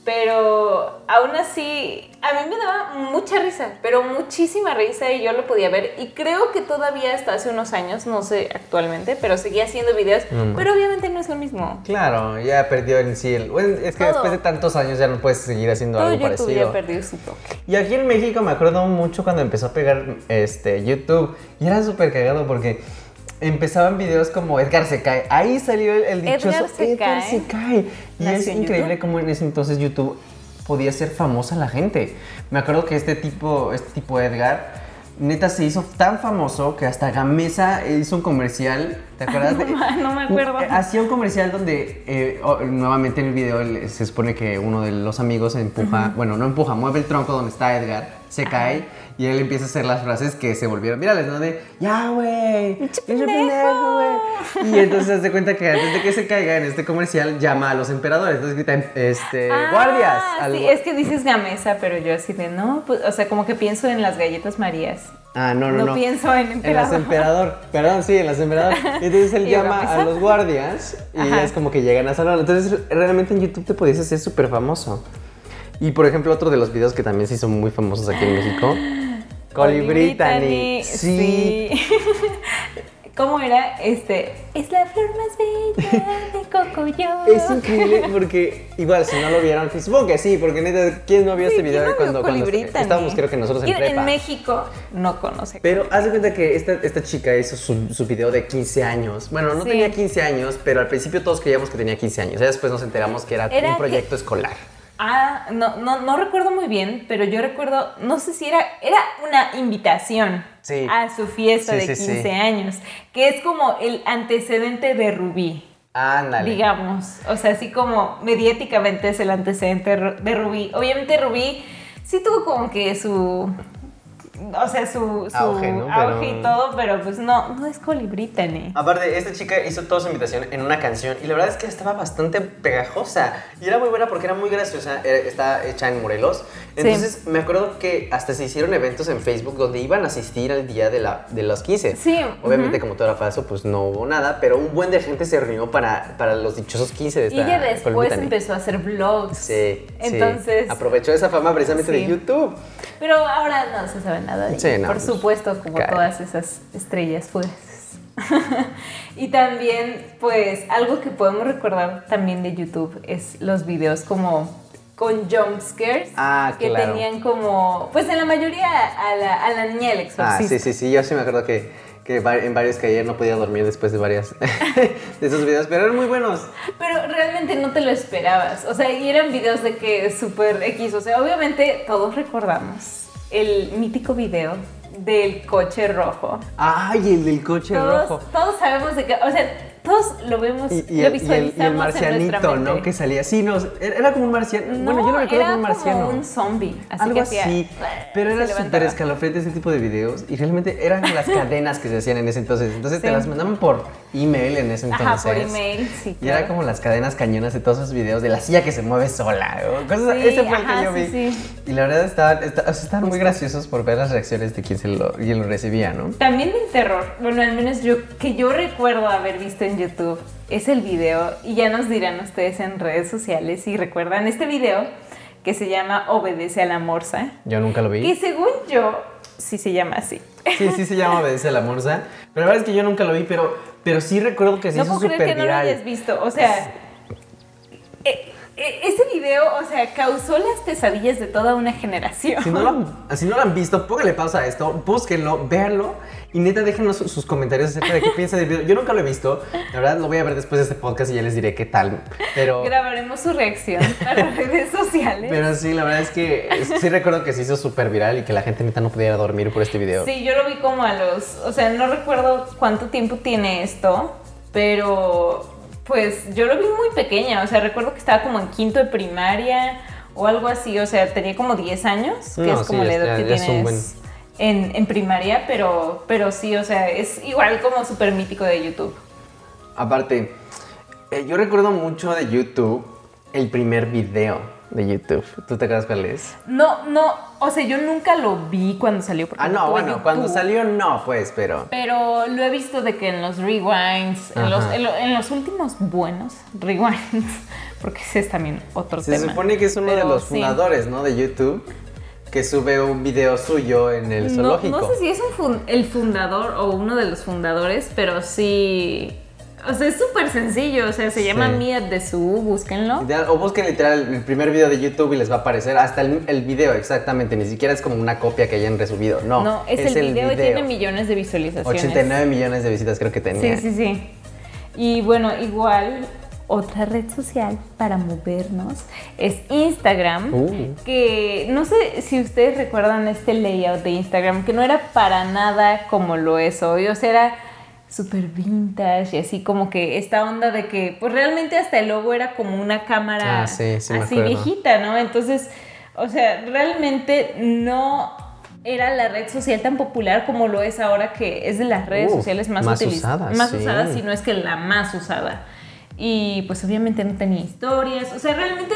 Pero aún así, a mí me daba mucha risa, pero muchísima risa y yo lo podía ver. Y creo que todavía hasta hace unos años, no sé actualmente, pero seguía haciendo videos.
Mm.
Pero obviamente no es lo mismo.
Claro, ya perdió en sí el... Bueno, es que
Todo.
después de tantos años ya no puedes seguir haciendo
Todo
algo
YouTube
parecido.
ya perdió su toque.
Y aquí en México me acuerdo mucho cuando empezó a pegar este, YouTube. Y era súper cagado porque empezaban videos como Edgar se cae. Ahí salió el, el dichoso
Edgar se cae.
se cae. Y
Nació
es increíble cómo en ese entonces YouTube podía ser famosa la gente. Me acuerdo que este tipo, este tipo Edgar, neta se hizo tan famoso que hasta Gamesa hizo un comercial. ¿Te acuerdas? de-
No me acuerdo.
Hacía un comercial donde eh, oh, nuevamente en el video se supone que uno de los amigos empuja, bueno, no empuja, mueve el tronco donde está Edgar, se cae y él empieza a hacer las frases que se volvieron virales, ¿no? De, ya, güey,
¡Pinche
pinche
pendejo".
güey". Y entonces se cuenta que antes de que se caiga en este comercial llama a los emperadores, entonces grita, este,
Ah,
guardias. al
Sí, es que dices gamesa, pero yo así de no, pues, o sea, como que pienso en las galletas Marías.
Ah, no, no,
No
no.
pienso en
En las
emperador.
emperador. Perdón, sí, en las emperador. Entonces él
¿Y yo,
llama a los guardias y
Ajá.
es como que llegan a salvarlo. Entonces realmente en YouTube te podías hacer súper famoso. Y por ejemplo, otro de los videos que también se hizo muy famosos aquí en México. Colibritani. Sí.
sí. ¿Cómo era? Este, es la flor más bella de Cocoyo.
Es increíble porque, igual, si no lo vieron, pues, supongo que sí, porque neta, ¿quién no vio
Sí,
este video
¿quién no
cuando, cuando estábamos, creo que nosotros en
¿Quién
prepa?
En México no conoce.
Pero haz de cuenta que esta, esta chica hizo su, su video de 15 años. Bueno, no
Sí.
tenía 15 años, pero al principio todos creíamos que tenía 15 años. Ya después nos enteramos que era,
Era
un
que-
proyecto escolar.
Ah, no, no, no recuerdo muy bien, pero yo recuerdo, no sé si era, era una invitación
Sí.
a su fiesta
Sí,
de
sí,
15
sí.
años, que es como el antecedente de Rubí.
Ándale.
digamos. O sea, así como mediáticamente es el antecedente de Rubí. Obviamente Rubí sí tuvo como que su... O sea, su, su
Auge, ¿no?
auge
Pero-
y todo, pero pues no, no es Colibritani.
Aparte, esta chica hizo toda su invitación en una canción y la verdad es que estaba bastante pegajosa y era muy buena porque era muy graciosa, era- está hecha en Morelos. Entonces me acuerdo que hasta se hicieron eventos en Facebook donde iban a asistir al día de, la, de los 15.
Sí,
Obviamente como todo era falso, pues no hubo nada, pero un buen de gente se reunió para, para los dichosos 15 de
Y
esta
ella después empezó a hacer vlogs.
Sí,
Entonces,
sí. aprovechó esa fama precisamente de. YouTube.
pero ahora no se sabe nada de
Sí, no,
Por
pues,
supuesto, como
cae.
todas esas estrellas fuertes. y también, pues, algo que podemos recordar también de YouTube es los videos como con jump scares
Ah,
que
claro.
tenían como, pues en la mayoría a la, a la niña del exorcista.
Ah, sí, sí, sí, yo sí me acuerdo que, que en varios que ayer no podía dormir después de varias de esos videos, pero eran muy buenos.
Pero realmente no te lo esperabas. O sea, y eran videos de que súper X. O sea, obviamente todos recordamos el mítico video del coche rojo.
Ay, el del coche
Todos,
rojo.
todos sabemos de qué. O sea, todos lo vemos,
Y, y
lo
el, y el- y el
visualizamos en
marcianito,
mente.
¿no? Que salía. Sí, no, era como un marciano. bueno, yo lo recuerdo como un marciano.
como un zombie. Así
Algo
que hacía-
así. Pero era súper escalofriante ese tipo de videos. Y realmente eran las cadenas que se hacían en ese entonces. Entonces te
Sí.
las mandaban por email en ese entonces.
Ajá, por email, sí.
Y era
claro.
como las cadenas cañonas de todos esos videos de la silla que se mueve sola. o Cosas,
Sí,
ese fue el
ajá,
que yo vi.
sí.
Y la verdad estaban, esta- o sea, estaban muy graciosos por ver las reacciones de quien, se lo, quien lo recibía, ¿no?
También del terror, bueno, al menos yo, que yo recuerdo haber visto en YouTube, es el video, y ya nos dirán ustedes en redes sociales si recuerdan este video, que se llama Obedece a la Morsa,
Yo nunca lo vi.
que según yo, sí se llama así.
Sí, sí se llama Obedece a la Morsa. Pero la verdad es que yo nunca lo vi, pero, pero sí recuerdo que se
no
hizo
puedo creer
súper
que no lo hayas visto, o sea... eh, Ese video, o sea, causó las pesadillas de toda una generación.
Si no, lo han, si no lo han visto, póngale pausa a esto, búsquenlo, véanlo y neta déjenos sus, sus comentarios acerca de qué piensan del video. Yo nunca lo he visto, la verdad lo voy a ver después de este podcast y ya les diré qué tal. Pero,
Grabaremos su reacción para redes sociales.
pero sí, la verdad es que sí recuerdo que se hizo súper viral y que la gente neta no pudiera dormir por este video.
Sí, yo lo vi como a los, o sea, no recuerdo cuánto tiempo tiene esto, pero pues yo lo vi muy pequeña, o sea, recuerdo que estaba como en quinto de primaria o algo así, o sea, tenía como 10 años, que
No,
es como
sí,
la
ya-
edad que
ya
tienes en, en primaria, pero, pero sí, o sea, es igual como súper mítico de YouTube.
Aparte, eh, yo recuerdo mucho de YouTube el primer video de YouTube. ¿Tú te acuerdas cuál es?
No, no, o sea, yo nunca lo vi cuando salió. porque
Ah, no, bueno,
YouTube.
cuando salió no, pues, pero...
Pero lo he visto de que en los rewinds, en los, en, lo- en los últimos buenos rewinds, porque ese es también otro
Se
tema.
supone que es uno de los
sí.
fundadores, ¿no? De YouTube, que sube un video suyo en el
No,
zoológico.
no sé si es un fun- el fundador o uno de los fundadores, pero sí. O sea, es súper sencillo. O sea, se llama
Sí.
Mia de Su, búsquenlo.
O busquen literal el primer video de YouTube y les va a aparecer hasta el, el video exactamente, ni siquiera es como una copia que hayan resubido, no.
No, es, el, video, y tiene millones de visualizaciones.
89 millones de visitas creo que tenía.
Sí, sí, sí. Y bueno, igual otra red social para movernos es Instagram,
Uh.
que no sé si ustedes recuerdan este layout de Instagram, que no era para nada como lo es hoy, o sea, era súper vintage y así como que esta onda de que pues realmente hasta el logo era como una cámara
Ah, sí, sí me
así viejita, ¿no? Entonces, o sea, realmente no era la red social tan popular como lo es ahora que es de las redes sociales más,
más
utilizadas. Más
sí.
usadas, si no es que la más usada. Y pues obviamente no tenía historias. O sea, realmente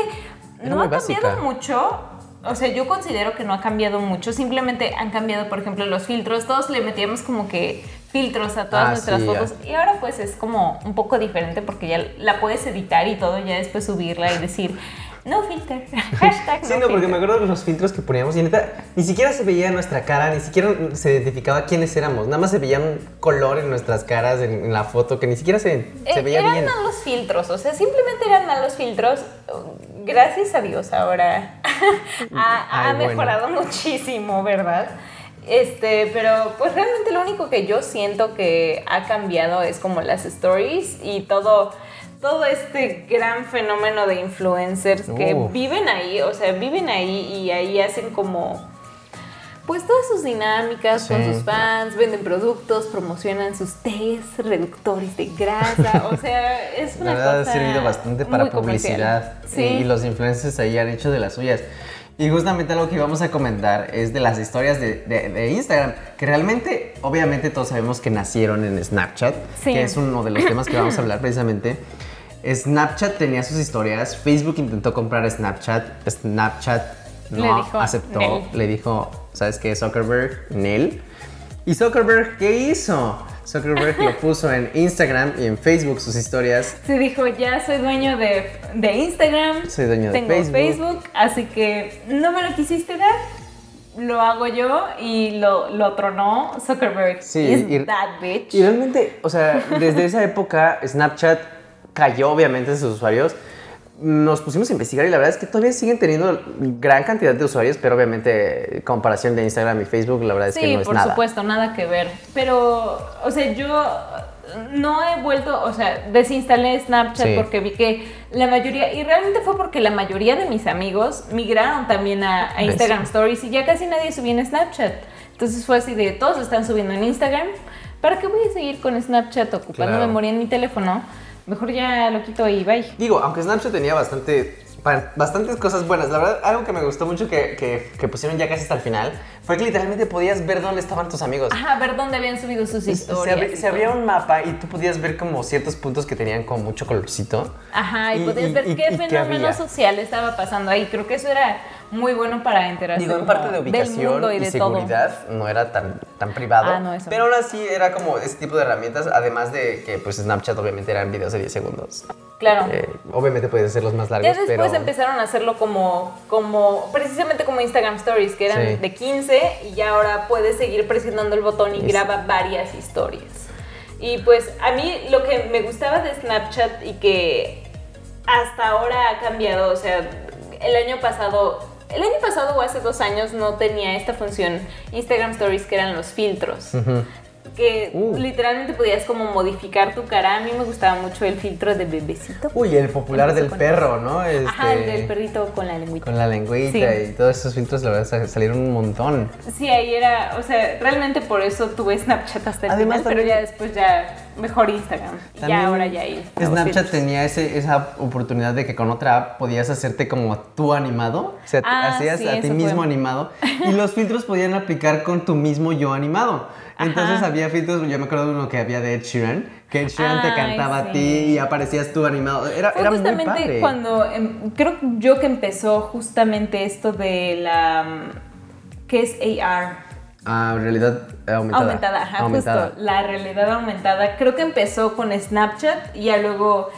Era
no ha cambiado mucho. O sea, yo considero que no ha cambiado mucho. Simplemente han cambiado, por ejemplo, los filtros. Todos le metíamos como que filtros a todas
Ah,
nuestras
sí,
fotos.
ya.
Y ahora pues es como un poco diferente porque ya la puedes editar y todo, ya después subirla y decir, no filter. Hashtag
Sí,
no,
no, porque
filter".
me acuerdo de los filtros que poníamos y neta, ni siquiera se veía nuestra cara, ni siquiera se identificaba quiénes éramos. Nada más se veía un color en nuestras caras en, en la foto que ni siquiera se, se
Eh,
veía
eran
bien.
malos filtros, o sea, simplemente eran malos filtros. Gracias a Dios ahora ha, ha
Ay, bueno.
mejorado muchísimo, ¿verdad? Este, pero pues realmente lo único que yo siento que ha cambiado es como las stories y todo, todo este gran fenómeno de influencers que viven ahí, o sea, viven ahí y ahí hacen como pues todas sus dinámicas con
Sí.
sus fans, venden productos, promocionan sus tés, reductores de grasa, o sea, es una
La verdad
cosa
ha servido bastante para publicidad
Sí.
y, y los influencers ahí han hecho de las suyas. Y justamente algo que íbamos a comentar es de las historias de, de- de Instagram, que realmente, obviamente todos sabemos que nacieron en Snapchat,
Sí.
que es uno de los temas que vamos a hablar precisamente. Snapchat tenía sus historias, Facebook intentó comprar Snapchat, Snapchat no
Le dijo,
aceptó,
"Nel".
le dijo, ¿sabes qué? Zuckerberg, Nel. ¿Y Zuckerberg qué hizo? Zuckerberg lo puso en Instagram y en Facebook sus historias
Se dijo, ya soy dueño de, de Instagram,
Soy dueño de
tengo
Facebook.
Facebook. así que no me lo quisiste dar, lo hago yo y lo, lo tronó Zuckerberg.
Sí,
Is
y-
that bitch.
Y realmente, o sea, desde esa época Snapchat cayó obviamente de sus usuarios. Nos pusimos a investigar y la verdad es que todavía siguen teniendo gran cantidad de usuarios, pero obviamente en comparación de Instagram y Facebook, la verdad es
Sí,
que no es
por
nada.
supuesto, nada que ver. Pero, o sea, yo no he vuelto, o sea, desinstalé Snapchat
Sí.
porque vi que la mayoría, y realmente fue porque la mayoría de mis amigos migraron también a, a Instagram Stories y ya casi nadie subía en Snapchat. Entonces fue así de, todos están subiendo en Instagram. ¿Para qué voy a seguir con Snapchat ocupando
Claro.
memoria en mi teléfono? Mejor ya lo quito y bye.
Digo, aunque Snapchat tenía bastante, bastantes cosas buenas, la verdad, algo que me gustó mucho que, que- que pusieron ya casi hasta el final fue que literalmente podías ver dónde estaban tus amigos.
Ajá, a ver dónde habían subido sus
Se,
historias.
abri-
y
se abría
todo.
un mapa y tú podías ver como ciertos puntos que tenían como mucho colorcito.
Ajá, y,
Y-
podías ver
y-
qué
y qué
fenómeno
había.
social estaba pasando ahí. Creo que eso era muy bueno para enterarse
Digo, en parte de ubicación
y de todo.
seguridad no era tan, tan privado.
Ah, no, eso
pero
no.
aún así era como ese tipo de herramientas, además de que pues Snapchat obviamente eran videos de 10 segundos.
Claro.
Eh, obviamente pueden ser los más largos,
ya después
pero...
empezaron a hacerlo como, como, precisamente como Instagram Stories, que eran
Sí.
de 15 y ya ahora puedes seguir presionando el botón y graba varias historias. Y pues a mí lo que me gustaba de Snapchat y que hasta ahora ha cambiado, o sea, el año pasado, el año pasado o hace dos años no tenía esta función Instagram Stories que eran los filtros. Que
Uh.
literalmente podías como modificar tu cara. A mí me gustaba mucho el filtro de bebecito.
Uy, el popular del perro, ¿no?
Ajá, el
Este,
del perrito con la lengüita.
Con la lengüita
Sí.
y todos esos filtros, la verdad, sa- salieron un montón.
Sí, ahí era, o sea, realmente por eso tuve Snapchat hasta el
Además,
final, pero ya después ya mejor Instagram. Y ya ahora ya ahí.
Snapchat
filtros.
tenía ese, esa oportunidad de que con otra app podías hacerte como tú animado. O sea,
Ah,
hacías
sí,
a ti mismo
fue.
animado. Y los filtros podían aplicar con tu mismo yo animado. Entonces había filtros, yo me acuerdo de uno que había de Ed Sheeran, que Ed Sheeran te cantaba a ti y aparecías tú animado. Era,
Fue
era muy
justamente
padre.
cuando, em, creo yo que empezó justamente esto de la, mm, ¿qué es AR?
Ah, realidad aumentada.
Aumentada, ajá,
Aumentada.
justo, la realidad aumentada. Creo que empezó con Snapchat y ya luego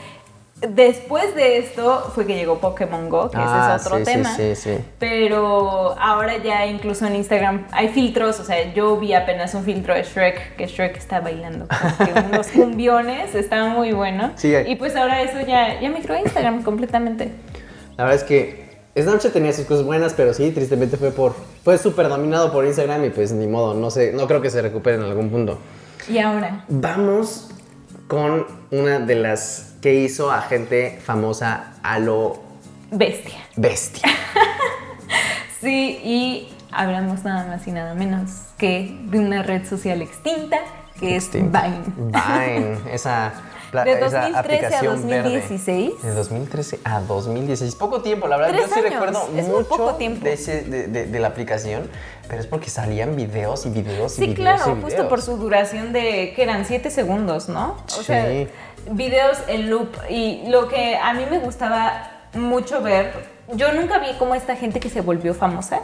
Después de esto fue que llegó Pokémon Go, que
Ah,
ese es otro
sí, sí,
tema.
sí, sí.
Pero ahora ya incluso en Instagram hay filtros, o sea, yo vi apenas un filtro de Shrek, que Shrek está bailando que unos cumbiones, está muy bueno.
Sí.
Y pues ahora eso ya, ya migró a Instagram completamente.
La verdad es que Snapchat tenía sus cosas buenas, pero sí, tristemente fue por fue súper dominado por Instagram y pues ni modo, no sé, no creo que se recupere en algún punto.
Y ahora,
Vamos con una de las que hizo a gente famosa a lo
bestia.
bestia.
Sí, y hablamos nada más y nada menos que de una red social extinta, que es. Vine.
Vine, esa,
De
esa
2013 a
aplicación verde.
2016.
De 2013 a 2016. Poco tiempo, la verdad.
Tres
Yo sí
años,
recuerdo
es muy
mucho
poco tiempo.
De, ese- de- de- de la aplicación, pero es porque salían videos y videos y
Sí,
videos.
claro,
y
justo
videos.
por su duración de, que eran 7 segundos, ¿no? O sea,
Sí.
videos en loop. Y lo que a mí me gustaba mucho ver, yo nunca vi como esta gente que se volvió famosa,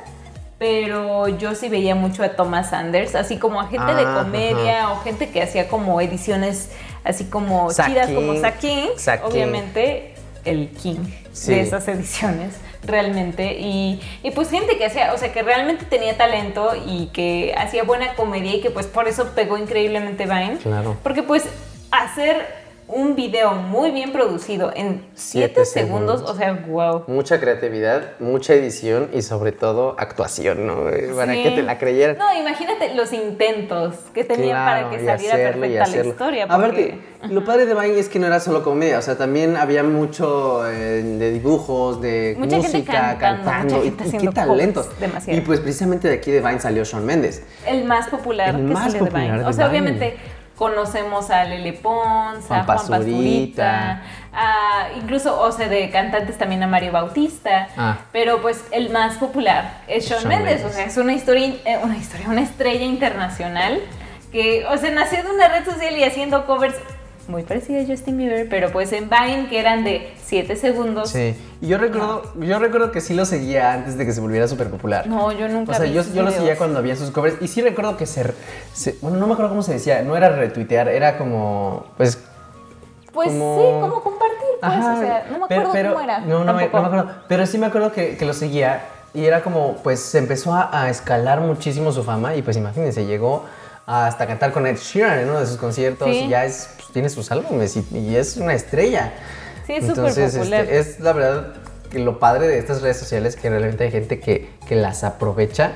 pero yo sí veía mucho a Thomas Sanders, así como a gente de
Ah,
comedia o gente que hacía como ediciones así como chidas como. Zack King,
King.
obviamente el king
Sí.
de esas ediciones realmente y, y pues gente que hacía, o sea, que realmente tenía talento y que hacía buena comedia y que pues por eso pegó increíblemente Vine.
Claro.
Porque pues hacer un video muy bien producido en 7
Siete
segundos,
segundos.
o sea, wow.
Mucha creatividad, mucha edición y sobre todo actuación, ¿no? Eh, Para
Sí.
que te la creyeran.
No, imagínate los intentos que tenía
Claro,
para que saliera
hacerlo,
perfecta la historia.
Aparte,
porque-
lo padre de Vine es que no era solo comedia, o sea, también había mucho eh, de dibujos, de
Mucha gente
música,
cantando, mucha
y-
gente
y,
haciendo
qué talento.
covers, demasiado.
Y pues precisamente de aquí de Vine salió Shawn Mendes.
El más popular
El
que
más
salió de
popular
Vine.
de
O sea,
Vine.
obviamente conocemos a Lele Pons,
Juan
a Juan
Pazurita.
Pazurita, a incluso, o sea, de cantantes también a Mario Bautista.
Ah.
Pero pues el más popular es Mendes.
Mendes.
O sea, es una historia, eh, una historia, una estrella internacional que, o sea, nació de una red social y haciendo covers muy parecida a Justin Bieber, pero pues en Vine que eran de 7 segundos.
Sí. Y yo recuerdo, yo recuerdo que sí lo seguía antes de que se volviera súper popular.
No, yo nunca
O sea,
vi
yo, yo lo seguía cuando había sus covers. Y sí recuerdo que se, se- Bueno, no me acuerdo cómo se decía. No era retuitear, era como. Pues.
Pues
como-
sí, como compartir, pues,
Ajá,
o sea, no me acuerdo
pero-
cómo era.
No, no me, no me acuerdo. Pero sí me acuerdo que, que lo seguía. Y era como, pues se empezó a, a escalar muchísimo su fama. Y pues imagínense, llegó hasta cantar con Ed Sheeran en uno de sus conciertos.
Sí.
Y ya es, pues, tiene sus álbumes y, y es una estrella.
Sí, es súper
Entonces,
popular.
este, es la verdad que lo padre de estas redes sociales que realmente hay gente que, que las aprovecha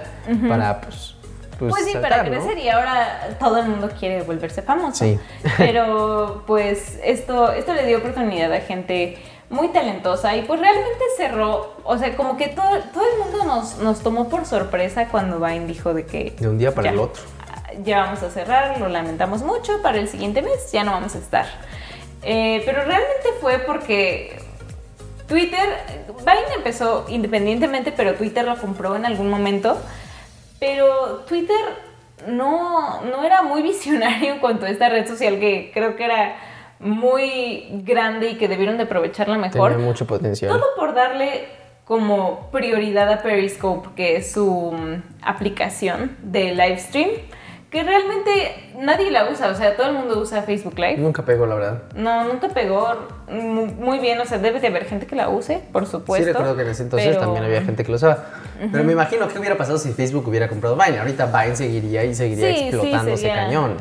para, pues.
Pues, sí,
saltar,
para
¿no?
crecer y ahora todo el mundo quiere volverse famoso.
Sí.
Pero pues esto, esto le dio oportunidad a gente muy talentosa y pues realmente cerró, o sea, como que todo, todo el mundo nos, nos tomó por sorpresa cuando Vine dijo de que...
De un día para
ya,
el otro.
Ya vamos a cerrar, lo lamentamos mucho, para el siguiente mes ya no vamos a estar. Eh, pero realmente fue porque Twitter, Vine empezó independientemente, pero Twitter lo compró en algún momento. Pero Twitter no, no era muy visionario en cuanto a esta red social que creo que era muy grande y que debieron de aprovecharla mejor.
Tenía mucho potencial.
Todo por darle como prioridad a Periscope, que es su mm, aplicación de live stream, que realmente nadie la usa, o sea, todo el mundo usa Facebook Live.
Nunca pegó, la verdad.
No, nunca pegó mu- muy bien, o sea, debe de haber gente que la use, por supuesto.
sí, recuerdo que en ese entonces
pero-
también había gente que lo usaba. Pero me imagino que hubiera pasado si Facebook hubiera comprado Vine. Ahorita Vine seguiría y seguiría
Sí, sí,
explotándose
sería-
cañón.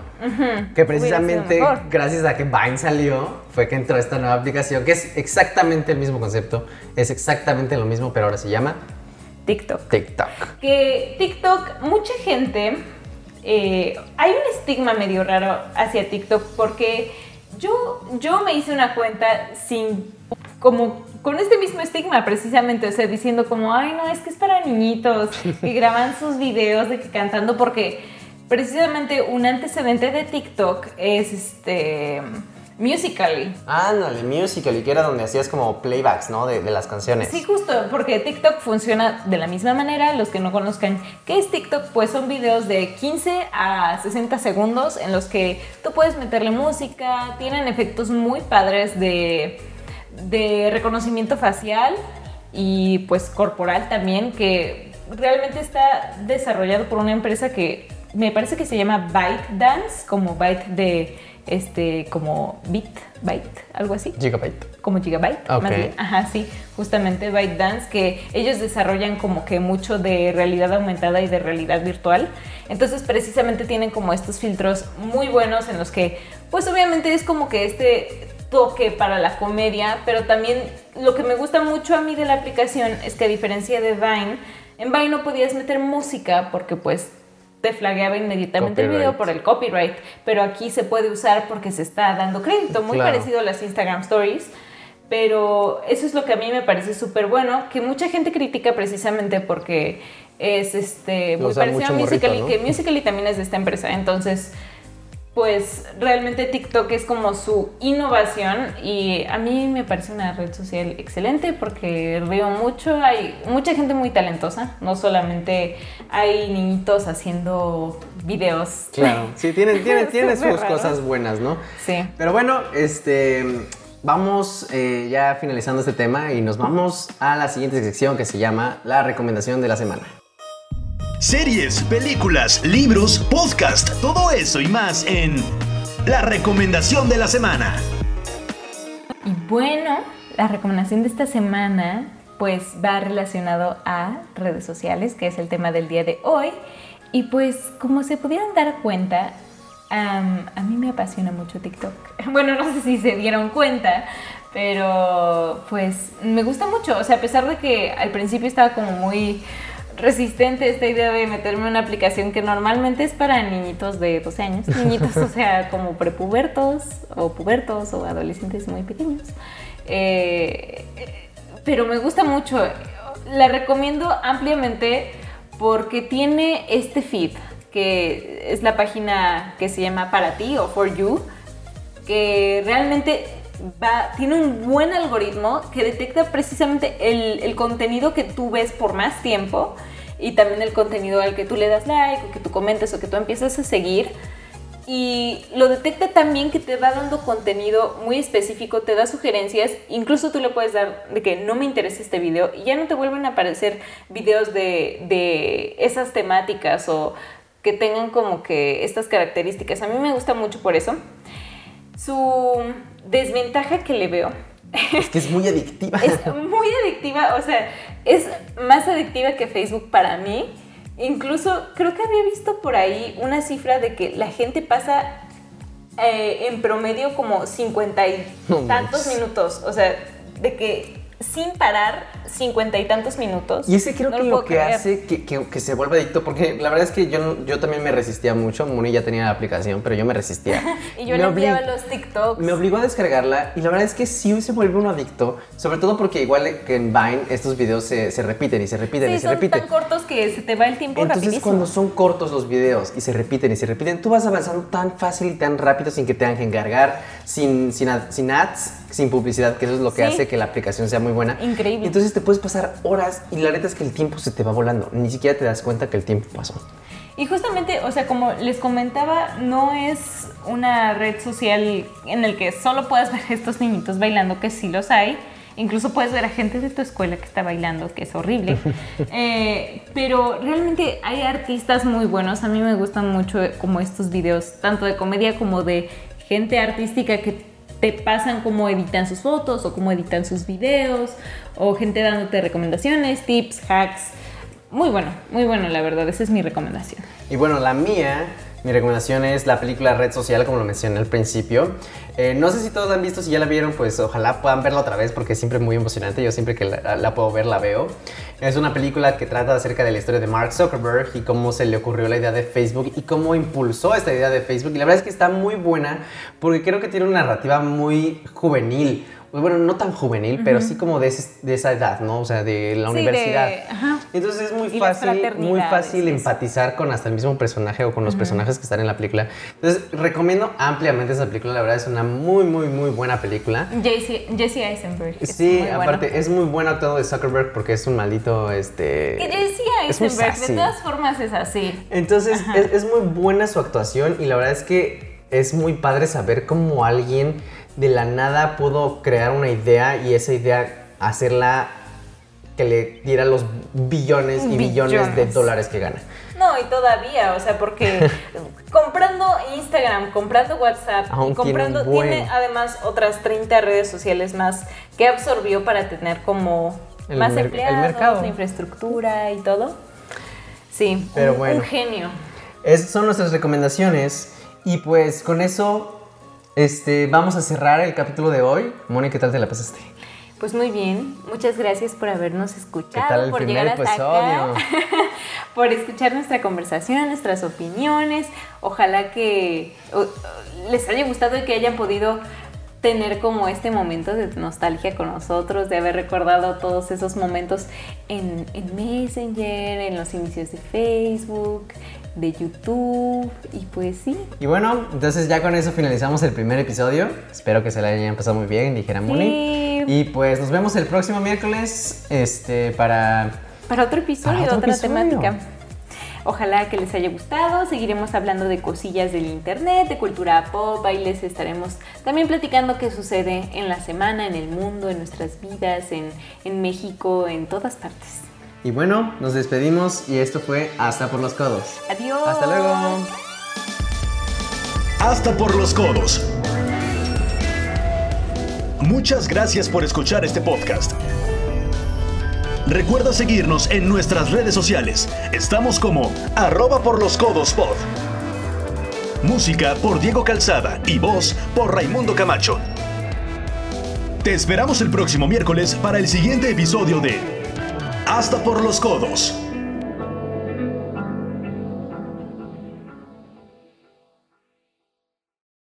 Que precisamente gracias a que Vine salió fue que entró esta nueva aplicación que es exactamente el mismo concepto, es exactamente lo mismo, pero ahora se llama
TikTok.
TikTok.
que TikTok, mucha gente, eh, hay un estigma medio raro hacia TikTok porque yo, yo me hice una cuenta sin, como, con este mismo estigma precisamente, o sea, diciendo como, ay no, es que es para niñitos que graban sus videos de que cantando porque precisamente un antecedente de TikTok es este, Musical.ly.
Ándale, Musical.ly, que era donde hacías como playbacks, ¿no? De, de las canciones.
Sí, justo, porque TikTok funciona de la misma manera. Los que no conozcan qué es TikTok, pues son videos de 15 a 60 segundos en los que tú puedes meterle música, tienen efectos muy padres de, de reconocimiento facial y pues corporal también, que realmente está desarrollado por una empresa que me parece que se llama Byte Dance, como byte de, este, como bit, byte, algo así.
Gigabyte.
Como Gigabyte,
Ok.
más bien. Ajá, sí, justamente Byte Dance, que ellos desarrollan como que mucho de realidad aumentada y de realidad virtual. Entonces, precisamente tienen como estos filtros muy buenos en los que, pues obviamente es como que este toque para la comedia, pero también lo que me gusta mucho a mí de la aplicación es que a diferencia de Vine, en Vine no podías meter música porque pues te flagueaba inmediatamente el video por el copyright, pero aquí se puede usar porque se está dando crédito, muy
Claro.
parecido a las Instagram Stories. Pero eso es lo que a mí me parece súper bueno, que mucha gente critica precisamente porque es este, muy parecido a Musical.ly,
¿no?
que Musical.ly también es de esta empresa. Entonces, pues realmente TikTok es como su innovación y a mí me parece una red social excelente porque río mucho, hay mucha gente muy talentosa, no solamente hay niñitos haciendo videos.
Claro, sí, tiene, tiene, tiene
Súper
sus
raro.
cosas buenas, ¿no?
Sí.
Pero bueno, este, vamos eh, ya finalizando este tema y nos vamos a la siguiente sección que se llama la recomendación de la semana.
Series, películas, libros, podcast, todo eso y más en La Recomendación de la Semana.
Y bueno, la recomendación de esta semana pues va relacionado a redes sociales, que es el tema del día de hoy. Y pues como se pudieron dar cuenta, a mí me apasiona mucho TikTok. Bueno, no sé si se dieron cuenta, pero pues me gusta mucho. O sea, a pesar de que al principio estaba como muy resistente esta idea de meterme en una aplicación que normalmente es para niñitos de 12 años, niñitos, o sea, como prepubertos o pubertos o adolescentes muy pequeños. Eh, pero me gusta mucho, la recomiendo ampliamente porque tiene este feed, que es la página que se llama Para ti o For You, que realmente va, tiene un buen algoritmo que detecta precisamente el, el contenido que tú ves por más tiempo y también el contenido al que tú le das like o que tú comentas o que tú empiezas a seguir. Y lo detecta también que te va dando contenido muy específico, te da sugerencias, incluso tú le puedes dar de que no me interesa este video y ya no te vuelven a aparecer videos de, de esas temáticas o que tengan como que estas características. A mí me gusta mucho por eso. Su desventaja que le veo
Es que es muy adictiva.
es muy adictiva, o sea, es más adictiva que Facebook para mí. Incluso creo que había visto por ahí una cifra de que la gente pasa eh, en promedio como 50 y
No
tantos minutos, o sea, de que sin parar 50 y tantos minutos.
Y ese creo
No
que
lo
que
creer.
hace que, que- que se vuelva adicto, porque la verdad es que yo, yo también me resistía mucho. Moni ya tenía la aplicación, pero yo me resistía.
Y yo
Me
le enviaba los TikToks.
Me obligó a descargarla y la verdad es que sí se vuelve uno adicto, sobre todo porque igual que en Vine estos videos se, se repiten y se repiten y
Sí,
se
son
repiten.
tan cortos que se te va el tiempo
Entonces
rapidísimo.
cuando son cortos los videos y se repiten y se repiten, tú vas avanzando tan fácil y tan rápido sin que te que encargar, sin, sin, ad- sin ads, sin publicidad, que eso es lo que
Sí.
hace que la aplicación sea muy buena.
Increíble.
Entonces te puedes pasar horas y la neta es que el tiempo se te va volando, ni siquiera te das cuenta que el tiempo pasó.
Y justamente, o sea, como les comentaba, no es una red social en el que solo puedas ver a estos niñitos bailando, que sí los hay. Incluso puedes ver a gente de tu escuela que está bailando, que es horrible. Eh, pero realmente hay artistas muy buenos. A mí me gustan mucho como estos videos, tanto de comedia como de gente artística que te pasan cómo editan sus fotos o cómo editan sus videos, o gente dándote recomendaciones, tips, hacks. Muy bueno, muy bueno, la verdad. Esa es mi recomendación.
Y bueno, la mía, mi recomendación es la película Red Social, como lo mencioné al principio. Eh, no sé si todos han visto, si ya la vieron, pues ojalá puedan verla otra vez porque es siempre muy emocionante. Yo siempre que la puedo ver, la veo. Es una película que trata acerca de la historia de Mark Zuckerberg y cómo se le ocurrió la idea de Facebook y cómo impulsó esta idea de Facebook. Y la verdad es que está muy buena porque creo que tiene una narrativa muy juvenil. Bueno, no tan juvenil, pero sí como de, ese- de esa edad, ¿no? O sea, de la
Sí, de-
universidad.
ajá.
Entonces es muy
Y
fácil, muy fácil empatizar con hasta el mismo personaje o con los personajes que están en la película. Entonces recomiendo ampliamente esa película, la verdad es una muy, muy, muy buena película.
Jesse, Eisenberg. es
Sí,
muy bueno.
aparte es muy bueno actuado de Zuckerberg porque es un maldito, este...
Jesse
es
Eisenberg,
sassy.
de todas formas es así.
Entonces es, es muy buena su actuación y la verdad es que es muy padre saber cómo alguien de la nada pudo crear una idea y esa idea hacerla que le diera los billones y billones de dólares que gana.
No, y todavía, o sea, porque comprando Instagram, comprando WhatsApp,
Aún
comprando,
tiene un buen.
tiene además otras 30 redes sociales más que absorbió para tener como
El
más
el
empleados,
mercado.
infraestructura y todo. Sí,
Pero
un,
bueno.
un genio.
Esas son nuestras recomendaciones. Y pues con eso este, vamos a cerrar el capítulo de hoy. Moni, ¿qué tal te la pasaste?
Pues muy bien, muchas gracias por habernos escuchado,
¿Qué tal el
por
primer
llegar hasta
episodio?
acá, por escuchar nuestra conversación, nuestras opiniones. Ojalá que o- o, les haya gustado y que hayan podido tener como este momento de nostalgia con nosotros, de haber recordado todos esos momentos en, en Messenger, en los inicios de Facebook, de YouTube y pues sí.
Y bueno, entonces ya con eso finalizamos el primer episodio. Espero que se la hayan pasado muy bien, dijera Moni.
Sí.
Y pues nos vemos el próximo miércoles este, para...
Para otro episodio,
Para otro
otra
episodio.
temática. Ojalá que les haya gustado. Seguiremos hablando de cosillas del internet, de cultura pop. Ahí les estaremos también platicando qué sucede en la semana, en el mundo, en nuestras vidas, en, en México, en todas partes.
Y bueno, nos despedimos y esto fue Hasta por los Codos.
Adiós.
Hasta luego.
Hasta por los codos. Muchas gracias por escuchar este podcast. Recuerda seguirnos en nuestras redes sociales. Estamos como arroba por los codos pod. Música por Diego Calzada y voz por Raimundo Camacho. Te esperamos el próximo miércoles para el siguiente episodio de Hasta por los codos.